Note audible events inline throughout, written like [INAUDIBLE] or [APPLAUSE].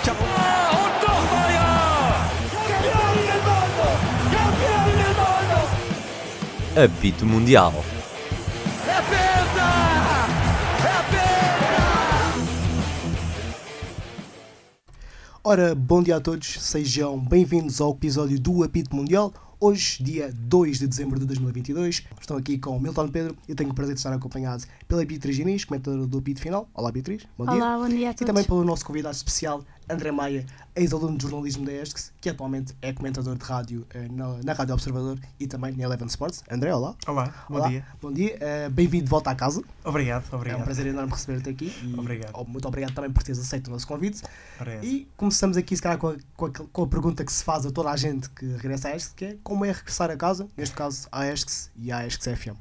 Lucha. Mundo! Apito Mundial. É penta! É penta! Ora, bom dia a todos, sejam bem-vindos ao episódio do Apito Mundial. Hoje, dia 2 de dezembro de 2022, estou aqui com o Milton Pedro e tenho o prazer de estar acompanhado pela Beatriz Inês, comentadora do Apito Final. Olá, Beatriz, bom dia. Olá, bom dia a E todos. também pelo nosso convidado especial, André Maia, ex-aluno de jornalismo da ESCS, que atualmente é comentador de rádio eh, na, na Rádio Observador e também na Eleven Sports. André, olá. Olá, bom Olá, dia. Bom dia, eh, bem-vindo de volta à casa. Obrigado, É um obrigado. prazer enorme receber-te aqui. E Obrigado. oh, Muito obrigado também por teres aceito o nosso convite. Essa. E começamos aqui, se calhar, com a, com, a, com a pergunta que se faz a toda a gente que regressa à ESCS, que é como é regressar a casa, neste caso à ESCS e à ESCS FM.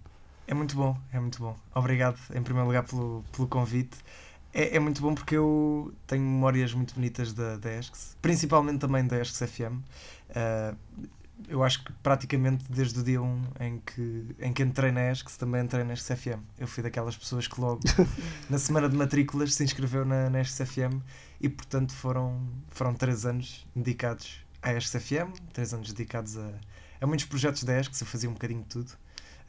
É muito bom, é muito bom. Obrigado, em primeiro lugar, pelo, pelo convite. É, é muito bom porque eu tenho memórias muito bonitas da, ESCS, principalmente também da ESCS FM. Ah, eu acho que praticamente desde o dia 1 em que, em que entrei na ESCS, também entrei na ESCS FM. Eu fui daquelas pessoas que logo, [LAUGHS] na semana de matrículas, se inscreveu na, na ESCS FM e, portanto, foram, foram três anos dedicados à ESCS FM, três anos dedicados a, a muitos projetos da ESCS, eu fazia um bocadinho de tudo.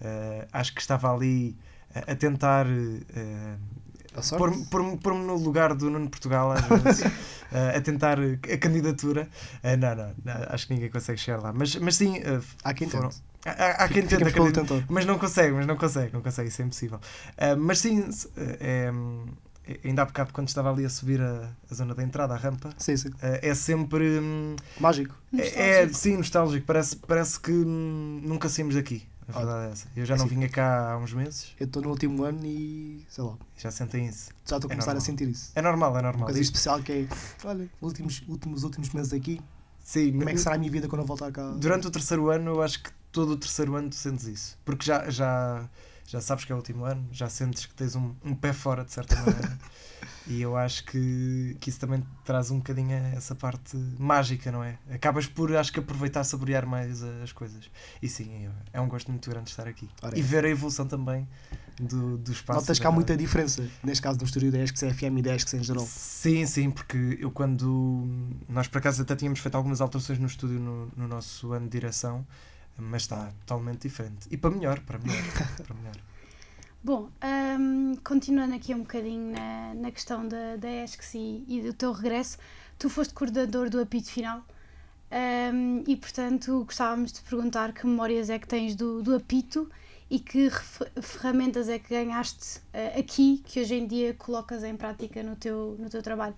Uh, acho que estava ali a, a tentar uh? Pôr-me pôr pôr no lugar do Nuno Portugal, às vezes, uh, [LAUGHS] a tentar a candidatura. Uh, não, não, não, acho que ninguém consegue chegar lá. Mas, mas sim, uh, Há quem foram- tente. há, há- há quem tentor. Mas não consegue, mas não consegue, não consegue, isso é impossível. Uh, mas sim, é, ainda há bocado quando estava ali a subir a, a zona da entrada, a rampa, Sim, sim. uh, é sempre. hum, Mágico. é, é, sim, nostálgico. Parece, parece que hum, nunca saímos daqui. A verdade é essa. Eu já É não assim. vinha cá há uns meses Eu estou no último ano e, sei lá, já sentem isso. já estou a É começar a normal. sentir isso. É normal, é Uma normal. coisa especial que é, olha, últimos, últimos, últimos meses aqui, Sim, como é que será a minha vida quando eu voltar cá? durante o terceiro ano, eu acho que todo o terceiro ano tu sentes isso. Porque já, já, já sabes que é o último ano, já sentes que tens um, um pé fora, de certa maneira. [LAUGHS] e eu acho que, que isso também traz um bocadinho essa parte mágica, não é? Acabas por, acho que, aproveitar, saborear mais as coisas. E sim, é um gosto muito grande estar aqui. Ora, E é. ver a evolução também do, do espaço. Notas que há muita diferença, neste caso do estúdio da ESCS FM e da ESCS em geral. Sim, sim, porque eu quando. Nós por acaso até tínhamos feito algumas alterações no estúdio no, no nosso ano de direção, mas está totalmente diferente. E para melhor, para melhor. [LAUGHS] para melhor. Bom, hum, continuando aqui um bocadinho na, na questão da, da ESCS e, e do teu regresso, tu foste coordenador do apito final hum, e, portanto, gostávamos de perguntar que memórias é que tens do, do apito e que ferramentas é que ganhaste eh, aqui que hoje em dia colocas em prática no teu, no teu trabalho.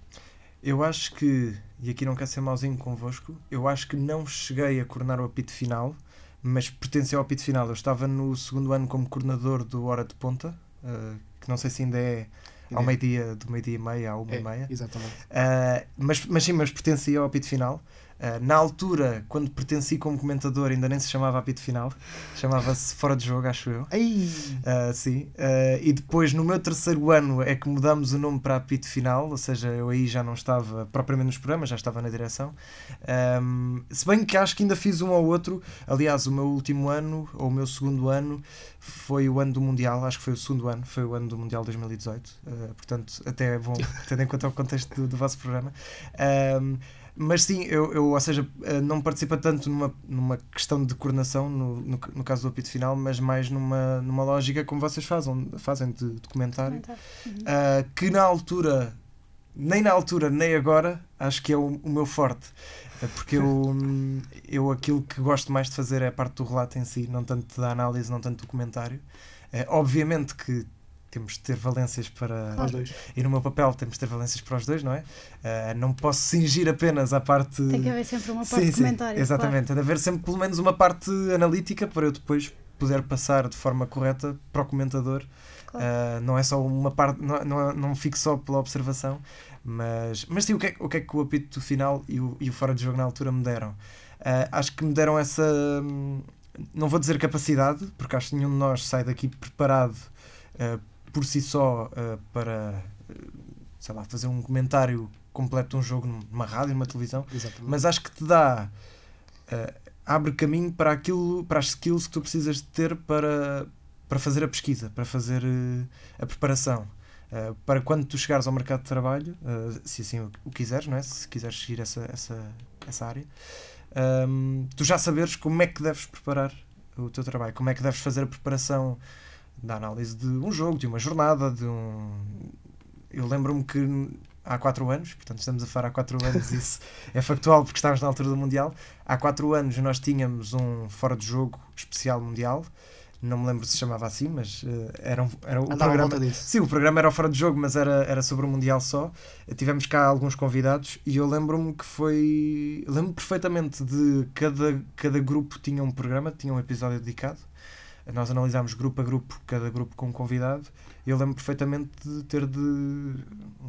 Eu acho que, e aqui não quero ser mauzinho convosco, eu acho que não cheguei a coordenar o apito final, mas pertencia ao apito final. Eu estava no segundo ano como coordenador do Hora de Ponta, eh, que não sei se ainda é ao É. meio-dia, do meio-dia e meia à uma É, e meia. exatamente. Uh, mas, mas sim, mas pertencia ao apito final. Uh, na altura, quando pertenci como comentador, ainda nem se chamava apito final, chamava-se Fora de Jogo, acho eu. Ei! Uh, sim. Uh, e depois, no meu terceiro ano, é que mudamos o nome para apito final, ou seja, eu aí já não estava propriamente nos programas, já estava na direção. Um, se bem que acho que ainda fiz um ou outro, aliás, o meu último ano, ou o meu segundo ano, foi o ano do Mundial, acho que foi o segundo ano, foi o ano do Mundial 2018, uh, portanto, até é bom, [LAUGHS] tendo em conta o contexto do, do vosso programa. Um, mas sim, eu, eu, ou seja, uh, não participa tanto numa, numa questão de coordenação, no, no, no caso do apito final, mas mais numa, numa lógica como vocês fazem, fazem de documentário, Uhum. uh, que na altura, nem na altura, nem agora, acho que é o, o meu forte. Uh, Porque eu, [LAUGHS] eu aquilo que gosto mais de fazer é a parte do relato em si, não tanto da análise, não tanto do comentário. Uh, obviamente que temos de ter valências para. Nós dois. E no meu papel temos de ter valências para os dois, não é? Uh, não posso cingir apenas à parte. Tem que haver sempre uma parte Sim, de sim, comentário. exatamente. Tem de haver sempre pelo menos uma parte analítica para eu depois poder passar de forma correta para o comentador. Claro. Uh, não é só uma parte, não, não, não fico só pela observação, mas, mas sim, o que, é, o que é que o apito final e o, e o fora de jogo na altura me deram? Uh, acho que me deram essa. hum, Não vou dizer capacidade, porque acho que nenhum de nós sai daqui preparado uh, por si só uh, para, uh, sei lá, fazer um comentário completo de um jogo numa rádio, numa televisão, Exatamente. mas acho que te dá eh, abre caminho para aquilo para as skills que tu precisas de ter para, para fazer a pesquisa para fazer eh, a preparação Uh, para quando tu chegares ao mercado de trabalho, uh, se assim o, o, quiseres, não é? se quiseres seguir essa, essa, essa área, um, tu já saberes como é que deves preparar o teu trabalho, como é que deves fazer a preparação da análise de um jogo, de uma jornada, de um. Eu lembro-me que há 4 anos, portanto estamos a falar há 4 anos, [LAUGHS] isso é factual porque estávamos na altura do Mundial. Há 4 anos nós tínhamos um fora de jogo especial Mundial. Não me lembro se chamava assim, mas uh, era, um, era o programa. Sim, o programa era o fora de jogo, mas era, era sobre o Mundial só. Tivemos cá alguns convidados e eu lembro-me que foi. Lembro perfeitamente de cada, cada grupo tinha um programa, tinha um episódio dedicado. Nós analisámos grupo a grupo, cada grupo com um convidado eu lembro perfeitamente de ter de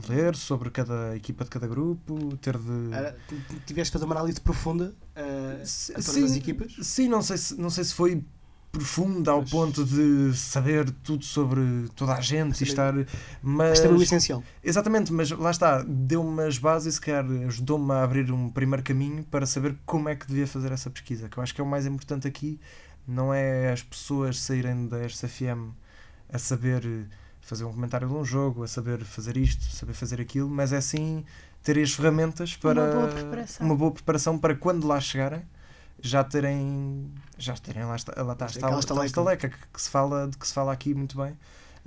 ler sobre cada equipa de cada grupo, ter de. Era, tiveste de fazer uma análise profunda uh, a todas sim, as equipas? Sim, não sei se, não sei se foi profunda ao mas... ponto de saber tudo sobre toda a gente e estar. Mas Isto é o essencial. Exatamente, mas lá está, deu-me as bases e se calhar ajudou-me a abrir um primeiro caminho para saber como é que devia fazer essa pesquisa, que eu acho que é o mais importante aqui, não é as pessoas saírem da SFM a saber fazer um comentário de um jogo, a saber fazer isto, saber fazer aquilo, mas é sim ter as ferramentas para uma boa preparação, uma boa preparação para quando lá chegarem já terem já terem lá, está, lá está, está, está, está a estaleca que, que, se fala de que se fala aqui muito bem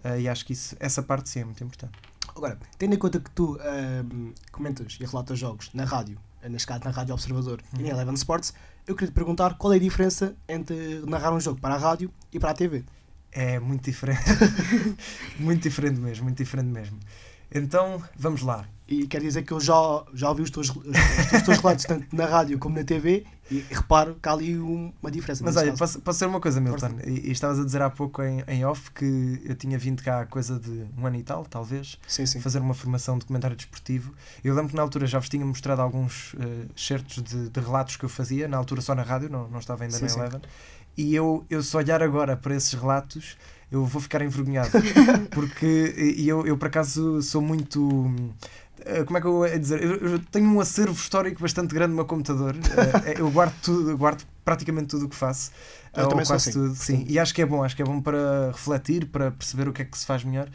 uh, e acho que isso, essa parte sim é muito importante. Agora, tendo em conta que tu uh, comentas e relatas jogos na rádio, neste caso na Rádio Observador uhum. e na Eleven Sports, eu queria te perguntar qual é a diferença entre narrar um jogo para a rádio e para a TV. É muito diferente. [LAUGHS] muito diferente mesmo, muito diferente mesmo. Então, vamos lá. E quer dizer que eu já, já ouvi os teus, os, teus relatos [LAUGHS] tanto na rádio como na TV e reparo que há ali um, uma diferença. Mas olha, posso, posso ser uma coisa, Milton? E, e, estavas a dizer há pouco em, em off que eu tinha vindo cá há coisa de um ano e tal, talvez, sim, sim. fazer uma formação de comentário desportivo. Eu lembro que na altura já vos tinha mostrado alguns uh, certos de, de, relatos que eu fazia, na altura só na rádio, não, não estava ainda sim, na Eleven. E eu, eu se olhar agora para esses relatos eu vou ficar envergonhado. [LAUGHS] Porque eu, eu, por acaso, sou muito. Eh, como é que eu vou dizer? Eu, eu tenho um acervo histórico bastante grande no meu computador. [LAUGHS] Eh, eu guardo tudo, guardo praticamente tudo o que faço. Eu ou quase assim. tudo, sim. E acho que é bom, acho que é bom para refletir, para perceber o que é que se faz melhor.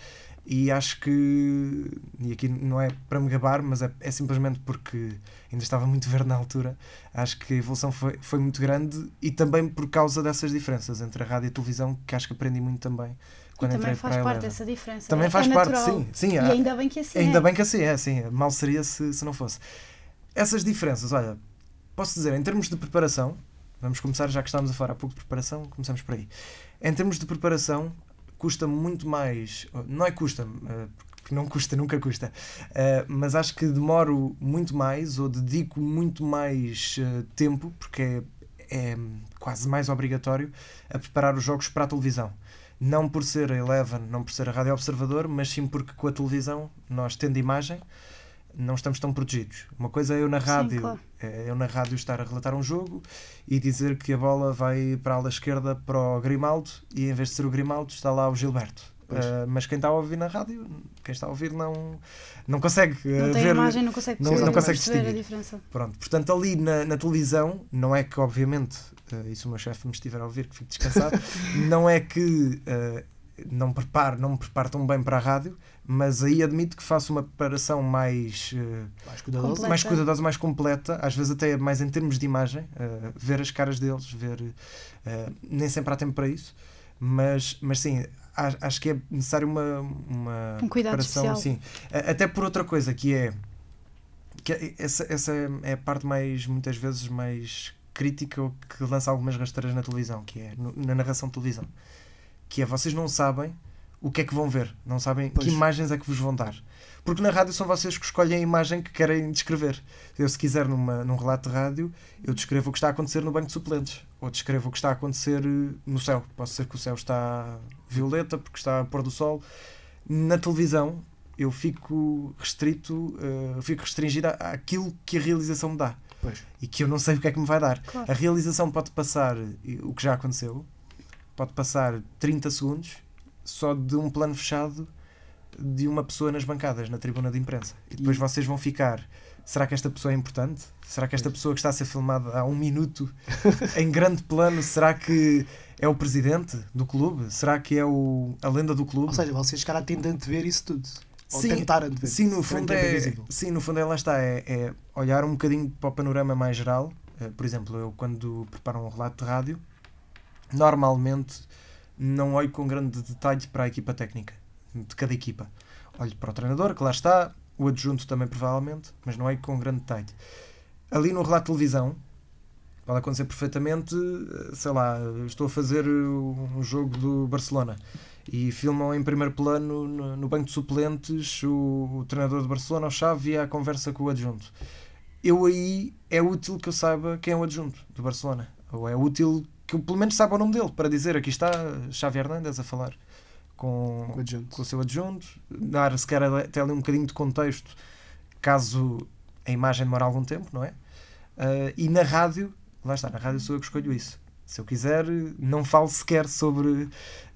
E acho que, e aqui não é para me gabar, mas é, é simplesmente porque ainda estava muito verde na altura. Acho que a evolução foi, foi muito grande e também por causa dessas diferenças entre a rádio e a televisão, que acho que aprendi muito também. Quando também faz parte dessa diferença. Também é, faz é parte, sim. sim e ainda bem que assim Ainda é. bem que assim é, sim. Mal seria se, se não fosse. Essas diferenças, olha, posso dizer, em termos de preparação, vamos começar, já que estávamos a falar há pouco de preparação, começamos por aí. Em termos de preparação, custa muito mais. Não é custa, eh, porque não custa, nunca custa. Eh, mas acho que demoro muito mais ou dedico muito mais eh, tempo, porque é, é quase mais obrigatório, a preparar os jogos para a televisão não por ser a Eleven, não por ser a Rádio Observador, mas sim porque com a televisão, nós tendo imagem, não estamos tão protegidos. Uma coisa é eu na rádio, Sim, claro. É eu na rádio estar a relatar um jogo e dizer que a bola vai para a ala esquerda para o Grimaldo e em vez de ser o Grimaldo está lá o Gilberto. Uh, mas quem está a ouvir na rádio, quem está a ouvir não, não consegue não uh, tem ver, imagem, não consegue, não, não consegue distinguir. a diferença. Pronto, portanto, ali na, na televisão, não é que, obviamente, uh, e se o meu chefe me estiver a ouvir, que fique descansado, [LAUGHS] não é que não, preparo, não me preparo tão bem para a rádio, mas aí admito que faço uma preparação mais, uh, mais, cuidadosa. mais cuidadosa, mais completa, às vezes até mais em termos de imagem, uh, ver as caras deles, ver uh, nem sempre há tempo para isso, mas, mas sim, acho que é necessário uma, uma um preparação sim. Até por outra coisa que é que é, essa, essa é a parte mais muitas vezes mais crítica ou que lança algumas rasteiras na televisão, que é na narração de televisão. Que é vocês não sabem o que é que vão ver, não sabem pois. que imagens é que vos vão dar. Porque na rádio são vocês que escolhem a imagem que querem descrever. Eu, se quiser, numa, num relato de rádio, eu descrevo o que está a acontecer no banco de suplentes, ou descrevo o que está a acontecer eh, no céu. Pode ser que o céu está violeta porque está a pôr do sol. Na televisão, eu fico restrito, uh, fico restringido àquilo que a realização me dá. Pois. E que eu não sei o que é que me vai dar. Claro. A realização pode passar, o que já aconteceu, pode passar 30 segundos só de um plano fechado de uma pessoa nas bancadas, na tribuna de imprensa. E depois e... vocês vão ficar. Será que esta pessoa é importante? Será que esta pessoa que está a ser filmada há um minuto [LAUGHS] em grande plano, será que é o presidente do clube? Será que é o, a lenda do clube? Ou seja, vocês cara a ver isso tudo. Ou Sim, tentar antever. Sim, no fundo é é, sim, no fundo é lá está, é, é olhar um bocadinho para o panorama mais geral. Eh, por exemplo, eu quando preparo um relato de rádio, normalmente não olho com grande detalhe para a equipa técnica de cada equipa. Olho para o treinador, que lá está, o adjunto também provavelmente, mas não olho com grande detalhe. Ali no relato de televisão, pode acontecer perfeitamente, eh, sei lá, estou a fazer um jogo do Barcelona e filmam em primeiro plano no, banco de suplentes o, o treinador do Barcelona, o Xavi, à conversa com o adjunto. Eu aí é útil que eu saiba quem é o adjunto do Barcelona. Ou é útil que eu pelo menos saiba o nome dele para dizer aqui está Xavi Hernandes a falar com, Com o adjunto. com o seu adjunto, dar se calhar até ali um bocadinho de contexto caso a imagem demore algum tempo, não é? Ah, e na rádio, lá está, na rádio sou eu que escolho isso. Se eu quiser, não falo sequer sobre,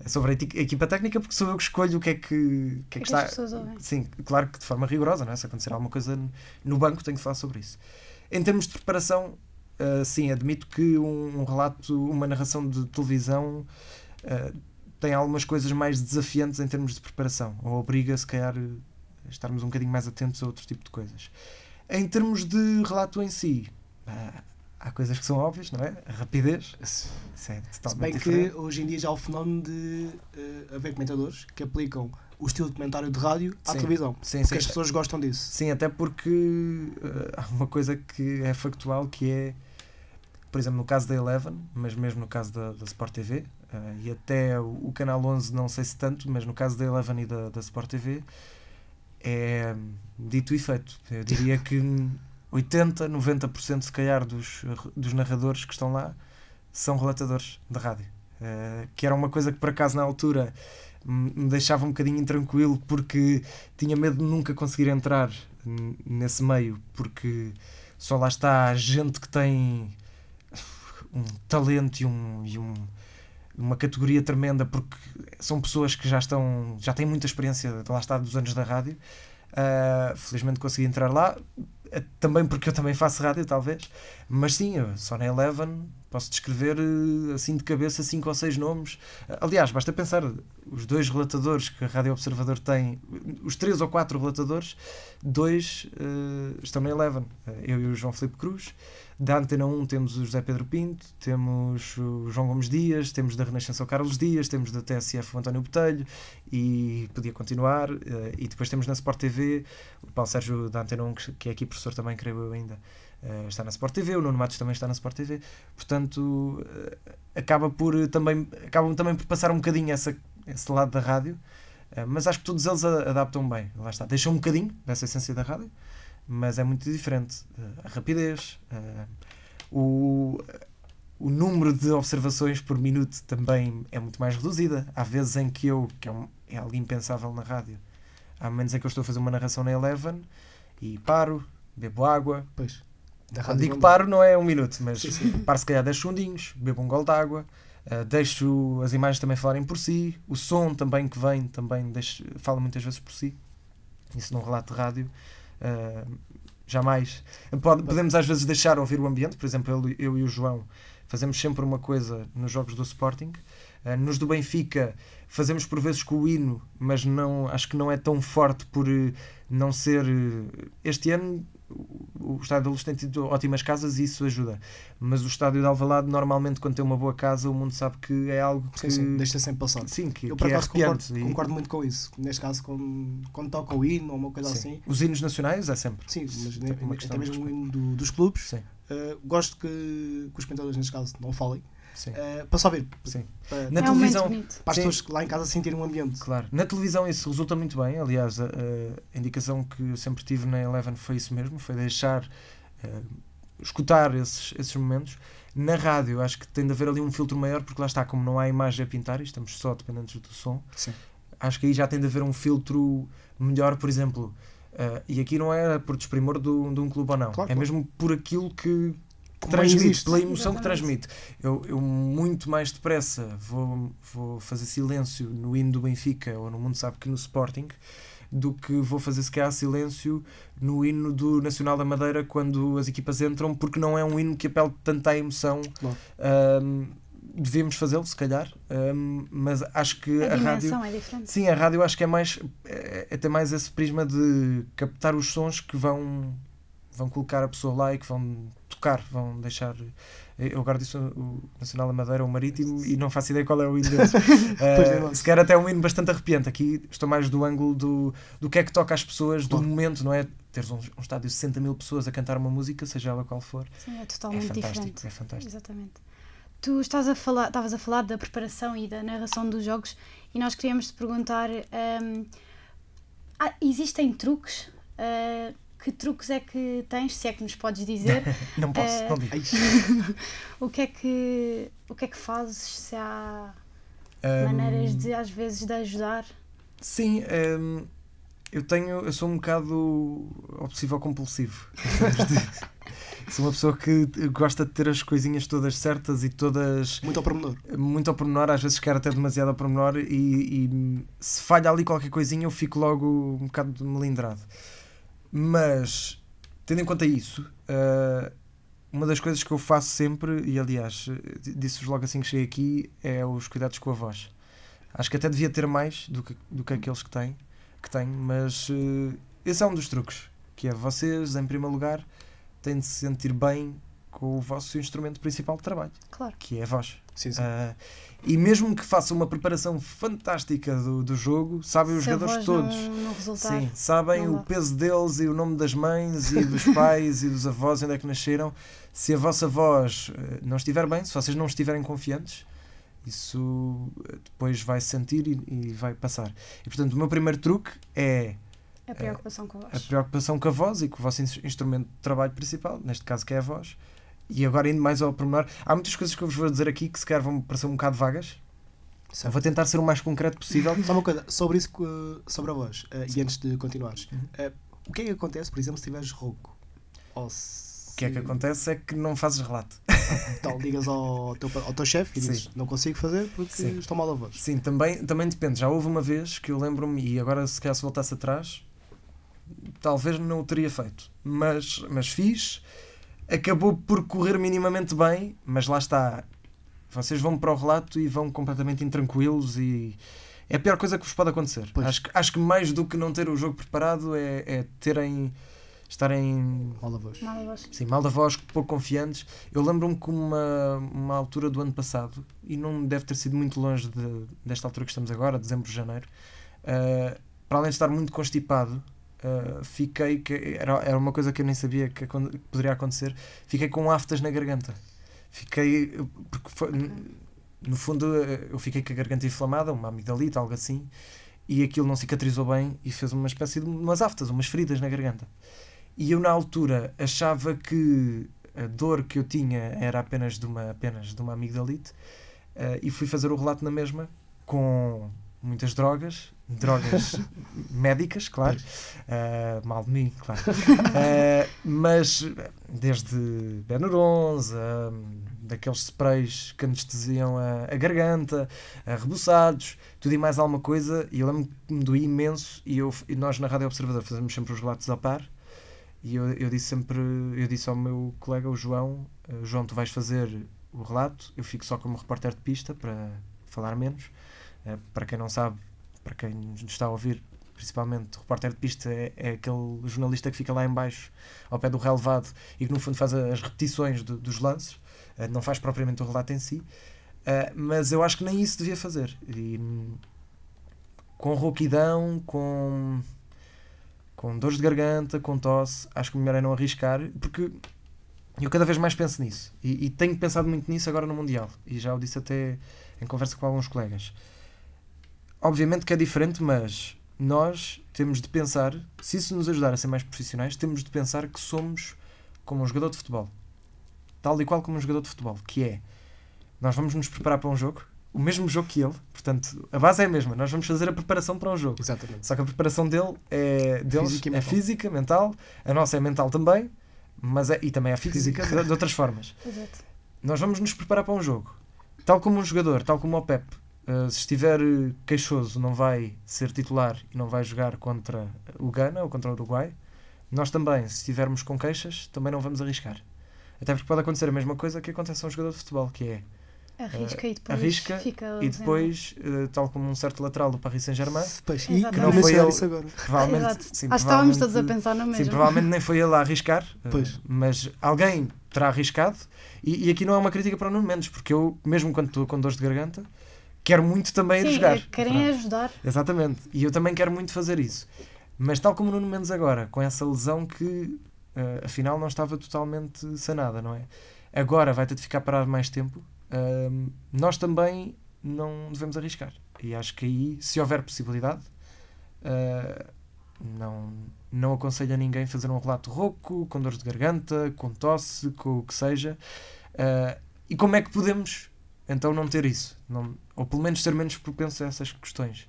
sobre a equipa técnica, porque sou eu que escolho o que é que, que, é que que está. as pessoas ouvem. Sim, claro que de forma rigorosa, não é? Se acontecer alguma coisa no banco, tenho que falar sobre isso. Em termos de preparação, ah, sim, admito que um, um relato, uma narração de televisão ah, tem algumas coisas mais desafiantes em termos de preparação, ou obriga, se calhar, a estarmos um bocadinho mais atentos a outro tipo de coisas. Em termos de relato em si, ah, há coisas que são óbvias, não é? A rapidez, Se isso é se totalmente bem que diferente. hoje em dia já há o fenómeno de eh, haver comentadores que aplicam o estilo de comentário de rádio à Sim. televisão. Sim, Porque sim. as pessoas gostam disso. Sim, até porque eh, há uma coisa que é factual que é, por exemplo, no caso da Eleven, mas mesmo no caso da, da Sport TV, eh, e até o, o Canal 11, não sei se tanto, mas no caso da Eleven e da, da Sport TV, é dito e feito. Eu diria que 80, 90% se calhar dos, dos narradores que estão lá são relatadores de rádio. Eh, que era uma coisa que por acaso na altura me me deixava um bocadinho intranquilo porque tinha medo de nunca conseguir entrar nesse meio porque só lá está gente que tem um talento e, um, e um- uma categoria tremenda porque são pessoas que já estão já têm muita experiência lá está dos anos da rádio Ah, felizmente consegui entrar lá eh, também porque eu também faço rádio talvez mas sim, só na Eleven posso descrever eh, assim de cabeça cinco ou seis nomes aliás, basta pensar os dois relatadores que a Rádio Observador tem, os três ou quatro relatadores, dois eh, estão na Eleven. Eu e o João Felipe Cruz. Da Antena 1 temos o José Pedro Pinto, temos o João Gomes Dias, temos da Renascença o Carlos Dias, temos da TSF o António Botelho e podia continuar. eh, e depois temos na Sport TV o Paulo Sérgio da Antena 1, que é aqui professor também, creio eu ainda. eh, está na Sport TV, o Nuno Matos também está na Sport TV, portanto eh, acaba por também acabam também por passar um bocadinho essa, esse lado da rádio, mas acho que todos eles adaptam bem. Lá está, deixam um bocadinho dessa essência da rádio, mas é muito diferente. Eh, a rapidez, eh, o, o número de observações por minuto também é muito mais reduzida. Há vezes em que eu, que é, um- é algo impensável na rádio, há momentos em que eu estou a fazer uma narração na Eleven e paro, bebo água. Pois. Quando digo paro, não é um minuto, mas Sim, sim. paro se calhar 10 segundinhos, bebo um gol de água, eh, deixo as imagens também falarem por si, o som também que vem também deixo, fala muitas vezes por si. Isso num relato de rádio. Eh, jamais. Pode- podemos às vezes deixar ouvir o ambiente, por exemplo, eu, eu e o João fazemos sempre uma coisa nos jogos do Sporting. Eh, nos do Benfica fazemos por vezes com o hino, mas não, acho que não é tão forte por eh, não ser. eh, Este ano o Estádio da Luz tem tido ótimas casas e isso ajuda. Mas o Estádio de Alvalade, normalmente, quando tem uma boa casa, o mundo sabe que é algo que. Sim, sim, deixa sempre passar. Sim, que, Eu que é concordo. E- concordo muito com isso. Neste caso, quando, quando toca o hino ou uma coisa sim. assim. Os hinos nacionais é sempre. Sim, mas ne- uma até de mesmo o hino do- dos clubes. Sim, Uh, gosto que, que os comentadores, neste caso, não falem. Sim. Uh, para só ver. sim. Para, Na é um momento televisão- para as pessoas lá em casa sentirem um ambiente. Claro. Na televisão isso resulta muito bem. Aliás, a, a indicação que eu sempre tive na Eleven foi isso mesmo, foi deixar eh, escutar esses, esses momentos. Na rádio acho que tem de haver ali um filtro maior, porque lá está, como não há imagem a pintar, e estamos só dependentes do som, Sim. acho que aí já tem de haver um filtro melhor, por exemplo. eh, e aqui não é por desprimor de um clube ou não, Claro, é claro. mesmo por aquilo que Como transmite, existe. pela emoção que Exatamente. transmite. Eu, eu muito mais depressa vou, vou fazer silêncio no hino do Benfica ou no Mundo Sabe que no Sporting do que vou fazer se calhar silêncio no hino do Nacional da Madeira quando as equipas entram, porque não é um hino que apela tanto à emoção ahm, devíamos fazê-lo, se calhar, hum, mas acho que A a, rádio. é diferente. Sim, a rádio acho que é mais. É, é ter mais esse prisma de captar os sons que vão, vão colocar a pessoa lá e que vão tocar, vão deixar. Eu agora disse o- Nacional da Madeira, o Marítimo, e não faço ideia qual é o hino deles. [LAUGHS] É, Eh, não. se calhar até é um hino bastante arrepiante. Aqui estou mais do ângulo do, do que é que toca às pessoas, do Claro. momento, não é? Teres um, um estádio de 60 mil pessoas a cantar uma música, seja ela qual for. Sim, é É totalmente fantástico, diferente. é fantástico. Exatamente. Tu estás a falar, estavas a falar da preparação e da narração dos jogos e nós queríamos te perguntar: hum, ah, existem truques? Ah, que truques é que tens, se é que nos podes dizer? [LAUGHS] Não posso, Eh, não digo. [LAUGHS] O, que é que, o que é que fazes? Se há Hum, maneiras de, às vezes, de ajudar? Sim, hum, eu tenho, eu sou um bocado obsessivo compulsivo. [LAUGHS] sou uma pessoa que gosta de ter as coisinhas todas certas e todas muito ao pormenor. muito ao pormenor, às vezes quero até demasiado ao pormenor e, e se falha ali qualquer coisinha eu fico logo um bocado melindrado. Mas, tendo em conta isso, ah, uma das coisas que eu faço sempre, e aliás, disse-vos logo assim que cheguei aqui, é os cuidados com a voz. Acho que até devia ter mais do que, do que aqueles que têm, que tenho, mas eh, esse é um dos truques, que é vocês, em primeiro lugar, têm de se sentir bem com o vosso instrumento principal de trabalho, Claro. que é a voz. Sim, sim. Ah, e mesmo que façam uma preparação fantástica do, do jogo, sabem os Se a jogadores voz todos. Não, não Sim, sabem não o peso deles e o nome das mães e dos [LAUGHS] pais e dos avós, onde é que nasceram. Se a vossa voz eh, não estiver bem, se vocês não estiverem confiantes, isso eh, depois vai se sentir e, e vai passar. E portanto, o meu primeiro truque é a preocupação com a a voz. preocupação com a voz e com o vosso ins- instrumento de trabalho principal, neste caso que é a voz. E agora indo mais ao pormenor, há muitas coisas que eu vos vou dizer aqui que se calhar vão parecer um bocado vagas. Certo. vou tentar ser o mais concreto possível. Só uma coisa, sobre isso, sobre a voz, eh, e antes de continuares, Uhum. eh, o que é que acontece, por exemplo, se estiveres rouco? Ou se... O que é que acontece é que não fazes relato. Então, ligas ao teu, ao teu chefe e Sim. dizes: Não consigo fazer porque Sim. estou mal a voz. Sim, também, também depende. Já houve uma vez que eu lembro-me, e agora se calhar se voltasse atrás, talvez não o teria feito. Mas, mas fiz, acabou por correr minimamente bem, mas lá está. Vocês vão para o relato e vão completamente intranquilos e é a pior coisa que vos pode acontecer. Pois. Acho, que- acho que mais do que não ter o jogo preparado é, é terem estarem Mal a voz. Mal a voz. Sim, mal da voz, pouco confiantes. Eu lembro-me que uma, uma altura do ano passado, e não deve ter sido muito longe de- desta altura que estamos agora, dezembro, janeiro, ah, para além de estar muito constipado, ah, fiquei, que era, era uma coisa que eu nem sabia que, que poderia acontecer, fiquei com aftas na garganta. Fiquei, porque foi- no fundo eh, eu fiquei com a garganta inflamada, uma amigdalite, algo assim, e aquilo não cicatrizou bem e fez uma espécie de umas aftas, umas feridas na garganta. E eu na altura achava que a dor que eu tinha era apenas de uma, apenas de uma amigdalite eh, e fui fazer o relato na mesma com muitas drogas, drogas [LAUGHS] médicas, claro, eh, mal de mim, claro, [LAUGHS] Eh, mas desde Benurons, a, daqueles sprays que anestesiam a, a garganta, a reboçados, tudo e mais alguma coisa, e eu lembro que me doía imenso e, eu, e nós na Rádio Observador fazemos sempre os relatos a par e eu, eu disse sempre, eu disse ao meu colega, o João, "Eh, João, tu vais fazer o relato, eu fico só como repórter de pista para falar menos. Para quem não sabe, para quem nos está a ouvir, principalmente o repórter de pista é, é aquele jornalista que fica lá em baixo, ao pé do relevado, e que no fundo faz as repetições do- dos lances, eh, não faz propriamente o relato em si. Eh, mas eu acho que nem isso devia fazer. E, com rouquidão, com com dores de garganta, com tosse, acho que o melhor é não arriscar, porque eu cada vez mais penso nisso. E, e tenho pensado muito nisso agora no Mundial. E já o disse até em conversa com alguns colegas. Obviamente que é diferente, mas nós temos de pensar, se isso nos ajudar a ser mais profissionais, temos de pensar que somos como um jogador de futebol. Tal e qual como um jogador de futebol, que é nós vamos nos preparar para um jogo, o mesmo jogo que ele, portanto, a base é a mesma, nós vamos fazer a preparação para um jogo. Exatamente. Só que a preparação dele é, deles Física e é mental. física, mental, a nossa é mental também, mas é, e também é física, Física. De, de outras formas. Exato. Nós vamos nos preparar para um jogo. Tal como um jogador, tal como o Pep, eh, se estiver queixoso, não vai ser titular e não vai jogar contra o Ghana ou contra o Uruguai. Nós também, se estivermos com queixas, também não vamos arriscar. Até porque pode acontecer a mesma coisa que acontece a um jogador de futebol, que é Arrisca e depois arrisca fica E depois, eh, tal como um certo lateral do Paris Saint-Germain, e que não foi ele- isso agora. provavelmente. Exato. sim, Acho que estávamos todos a pensar no mesmo. Sim, provavelmente nem foi ele a arriscar, Pois. mas alguém terá arriscado. E, e aqui não é uma crítica para o Nuno Mendes, porque eu, mesmo quando estou com dores de garganta, quero muito também Sim, jogar. eh, querem Pronto. ajudar. Exatamente. E eu também quero muito fazer isso. Mas tal como o Nuno Mendes agora, com essa lesão que eh, afinal não estava totalmente sanada, não é? Agora vai ter de ficar parado mais tempo. ahm, nós também não devemos arriscar. E acho que aí, se houver possibilidade, ah, não, não aconselho a ninguém fazer um relato rouco, com dores de garganta, com tosse, com o que seja. Ah, e como é que podemos então não ter isso? Não, ou pelo menos ser menos propenso a essas questões.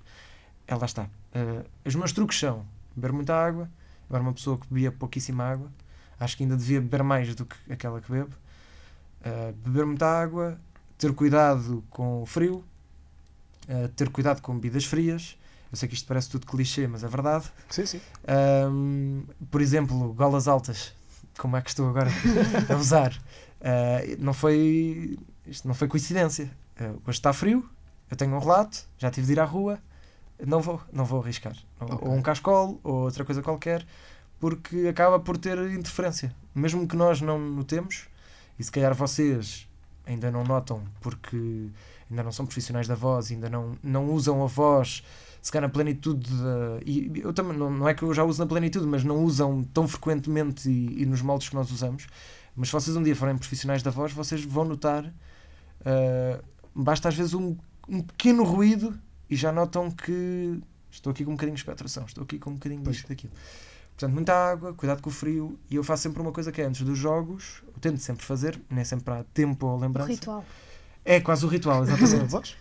É, lá está. Ah, os meus truques são beber muita água. Eu era uma pessoa que bebia pouquíssima água. Acho que ainda devia beber mais do que aquela que bebo. Ah, beber muita água, ter cuidado com o frio, ah, ter cuidado com bebidas frias. Eu sei que isto parece tudo clichê, mas é verdade. Sim, sim. Por exemplo, golas altas, [LAUGHS] como é que estou agora a usar. Ah, [LAUGHS] não foi isto não foi coincidência. Ah, hoje está frio, eu tenho um relato, já tive de ir à rua, não vou, não vou arriscar. Não- Ok. Ou um cascol, ou outra coisa qualquer, porque acaba por ter interferência. Mesmo que nós não notemos, e se calhar vocês ainda não notam porque ainda não são profissionais da voz, ainda não, não usam a voz se calhar na plenitude e eu também não, não é que eu já uso na plenitude, mas não usam tão frequentemente e, e nos moldes que nós usamos. Mas se vocês um dia forem profissionais da voz, vocês vão notar ah, basta às vezes um, um pequeno ruído e já notam que estou aqui com um bocadinho de expectoração, estou aqui com um bocadinho Pois. disto, daquilo. Portanto, muita água, cuidado com o frio, e eu faço sempre uma coisa que é antes dos jogos, eu tento sempre fazer, nem sempre há tempo ou O lembrança. ritual. É quase o ritual, exatamente voz?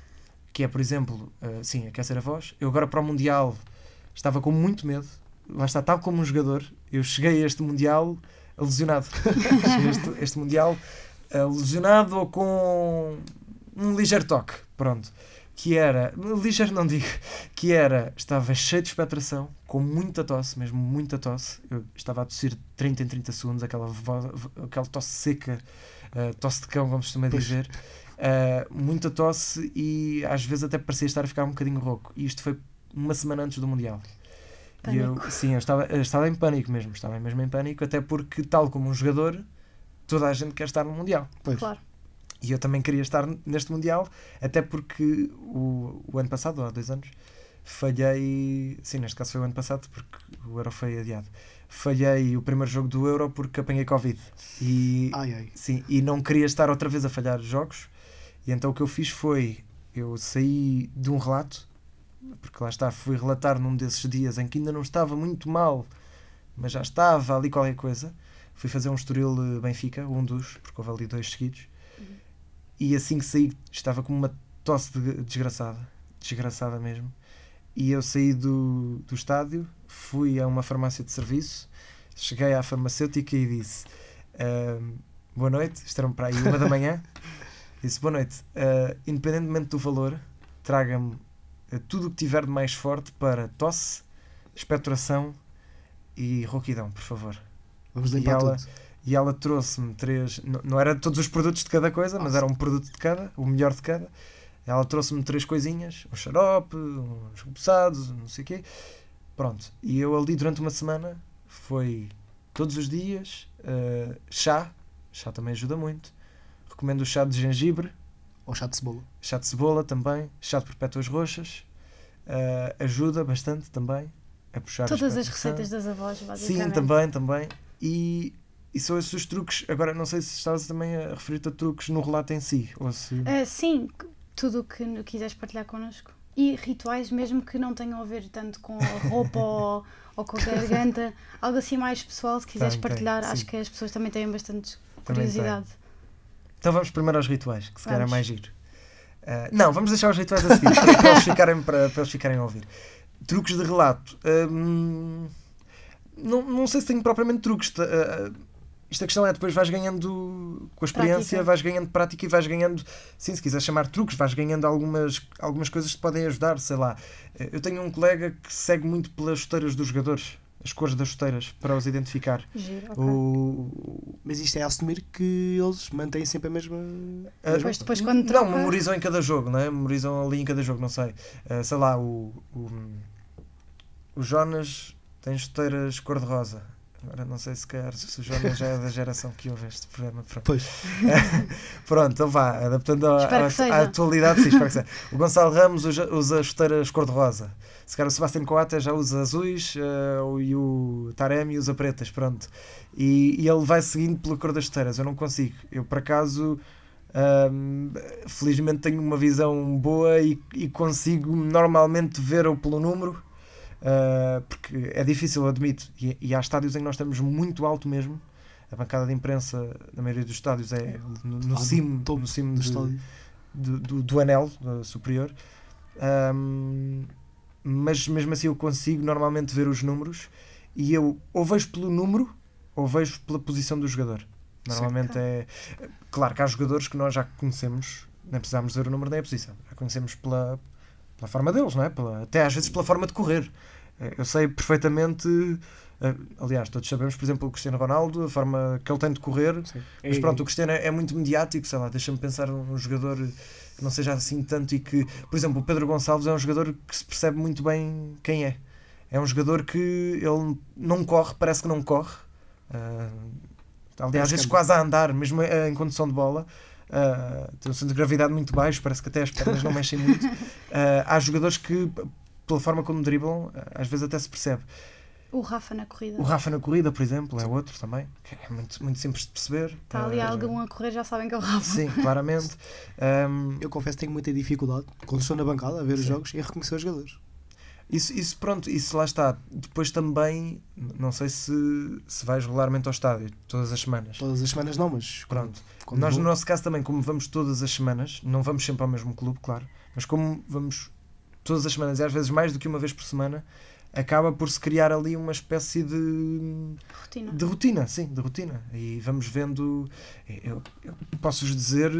que é, por exemplo, uh, sim, aquecer a voz. Eu agora para o Mundial estava com muito medo, lá está, tal como um jogador, eu cheguei a este Mundial lesionado. [LAUGHS] Cheguei a este, este Mundial uh, lesionado ou com um ligeiro toque, pronto. Que era, ligeiro não digo, que era, estava cheio de expectoração, com muita tosse, mesmo muita tosse. Eu estava a tossir 30 em 30 segundos, aquela, aquela tosse seca, uh, tosse de cão, como se costuma dizer. Uh, muita tosse e às vezes até parecia estar a ficar um bocadinho rouco. E isto foi uma semana antes do Mundial. E eu, sim, eu estava, eu estava em pânico mesmo, estava mesmo em pânico, até porque, tal como um jogador, toda a gente quer estar no Mundial. Pois. Claro. E eu também queria estar neste Mundial, até porque o, o ano passado, ou há dois anos, falhei. Sim, neste caso foi o ano passado, porque o Euro foi adiado. Falhei o primeiro jogo do Euro porque apanhei Covid. E, Ai, ai. Sim, e não queria estar outra vez a falhar jogos. E então o que eu fiz foi, eu saí de um relato, porque lá está, fui relatar num desses dias em que ainda não estava muito mal, mas já estava ali qualquer coisa. Fui fazer um Estoril eh, Benfica, um dos, porque houve ali dois seguidos. E assim que saí, estava com uma tosse de- desgraçada, desgraçada mesmo. E eu saí do, do estádio, fui a uma farmácia de serviço, cheguei à farmacêutica e disse: "Ahm, Boa noite, era para aí uma da manhã. [LAUGHS] Disse: Boa noite, ah, independentemente do valor, traga-me ah, tudo o que tiver de mais forte para tosse, expectoração e rouquidão, por favor. Vamos E limpar ela- tudo. E ela trouxe-me três. Não, não era todos os produtos de cada coisa, mas era um produto de cada, o melhor de cada. Ela trouxe-me três coisinhas: um xarope, uns repousados, não sei o quê. Pronto. E eu ali durante uma semana foi todos os dias ah, chá. Chá também ajuda muito. Recomendo o chá de gengibre, Ou chá de cebola. chá de cebola também, chá de perpétuas roxas. Ah, ajuda bastante também a puxar a Todas as receitas das avós, Sim, basicamente. também, também. E, e são esses os truques. Agora, não sei se estavas também a referir-te a truques no relato em si. Ou se... Ah, sim, tudo o que quiseres partilhar connosco. E rituais mesmo que não tenham a ver tanto com a roupa [LAUGHS] ou, ou com a garganta. Algo assim mais pessoal, se quiseres Tem, tem, partilhar. sim. Acho que as pessoas também têm bastante curiosidade. Então vamos primeiro aos rituais, que se calhar é mais giro. Ah, não, vamos deixar os rituais a seguir, para, eles ficarem, para, para eles ficarem a ouvir. Truques de relato. Hum, não, não sei se tenho propriamente truques. ah, isto a questão é depois vais ganhando com a experiência, Prática. vais ganhando prática e vais ganhando, sim, se quiser chamar truques, vais ganhando algumas, algumas coisas que te podem ajudar, sei lá. Eh, Eu tenho um colega que segue muito pelas chuteiras dos jogadores. as cores das chuteiras para os identificar. Giro, ok. O, Mas isto é assumir que eles mantêm sempre a mesma. Ah, Depois, depois quando não, troca... memorizam em cada jogo, não é? Memorizam ali em cada jogo, não sei. Ah, sei lá, o, o, o Jonas tem chuteiras cor-de-rosa. Agora não sei se, calhar, se o Jonas já é da geração que ouve este programa. Pronto, Pois. [LAUGHS] Pronto então vá, adaptando à, atualidade, sim, espero que seja. O Gonçalo Ramos usa, usa chuteiras cor-de-rosa. Se calhar o Sebastião Coates já usa azuis o- e o Taremi usa pretas, pronto. E, e ele vai seguindo pela cor das chuteiras. Eu não consigo. Eu, por acaso, ahm, felizmente tenho uma visão boa e, e consigo normalmente ver-o pelo número. Ah, porque é difícil, admito. E, e há estádios em que nós estamos muito alto mesmo. A bancada de imprensa, na maioria dos estádios, é no, no no cimo, topo no cimo do do, do, do anel uh, superior. Ahm, mas mesmo assim eu consigo normalmente ver os números e eu ou vejo pelo número ou vejo pela posição do jogador. Normalmente é. Claro que há jogadores que nós já conhecemos, nem precisamos ver o número nem a posição. Já conhecemos pela, pela forma deles, não é? Pela, até às vezes pela forma de correr. Eh, Eu sei perfeitamente. eh, Aliás, todos sabemos, por exemplo, o Cristiano Ronaldo, a forma que ele tem de correr, Sim. mas pronto, o Cristiano é, é muito mediático, sei lá, deixa-me pensar um jogador que não seja assim tanto e que, por exemplo, o Pedro Gonçalves é um jogador que se percebe muito bem quem é. É um jogador que ele não corre, parece que não corre. Ah, aliás, às vezes que- quase a andar, mesmo eh, em condução de bola. Ah, tem um centro de gravidade muito baixo, parece que até as pernas não mexem muito. Ah, [LAUGHS] há jogadores que, pela forma como driblam, ah, às vezes até se percebe. O Rafa na corrida. O Rafa na corrida, por exemplo, é outro também. É muito, muito simples de perceber. Está ali Ah, algum a correr, já sabem que é o Rafa. Sim, claramente. [LAUGHS] Ahm, Eu confesso que tenho muita dificuldade, quando estou na bancada a ver os Sim. jogos, em reconhecer os jogadores. isso, isso, pronto, isso lá está. Depois também, não sei se, se vais regularmente ao estádio, todas as semanas. Todas as semanas não, mas quando- Pronto. quando Nós, vou- no nosso caso, também, como vamos todas as semanas, não vamos sempre ao mesmo clube, claro, mas como vamos todas as semanas e às vezes mais do que uma vez por semana, acaba por se criar ali uma espécie de, Rotina. de rotina, sim, de rotina. E vamos vendo. Eu, eu posso-vos dizer.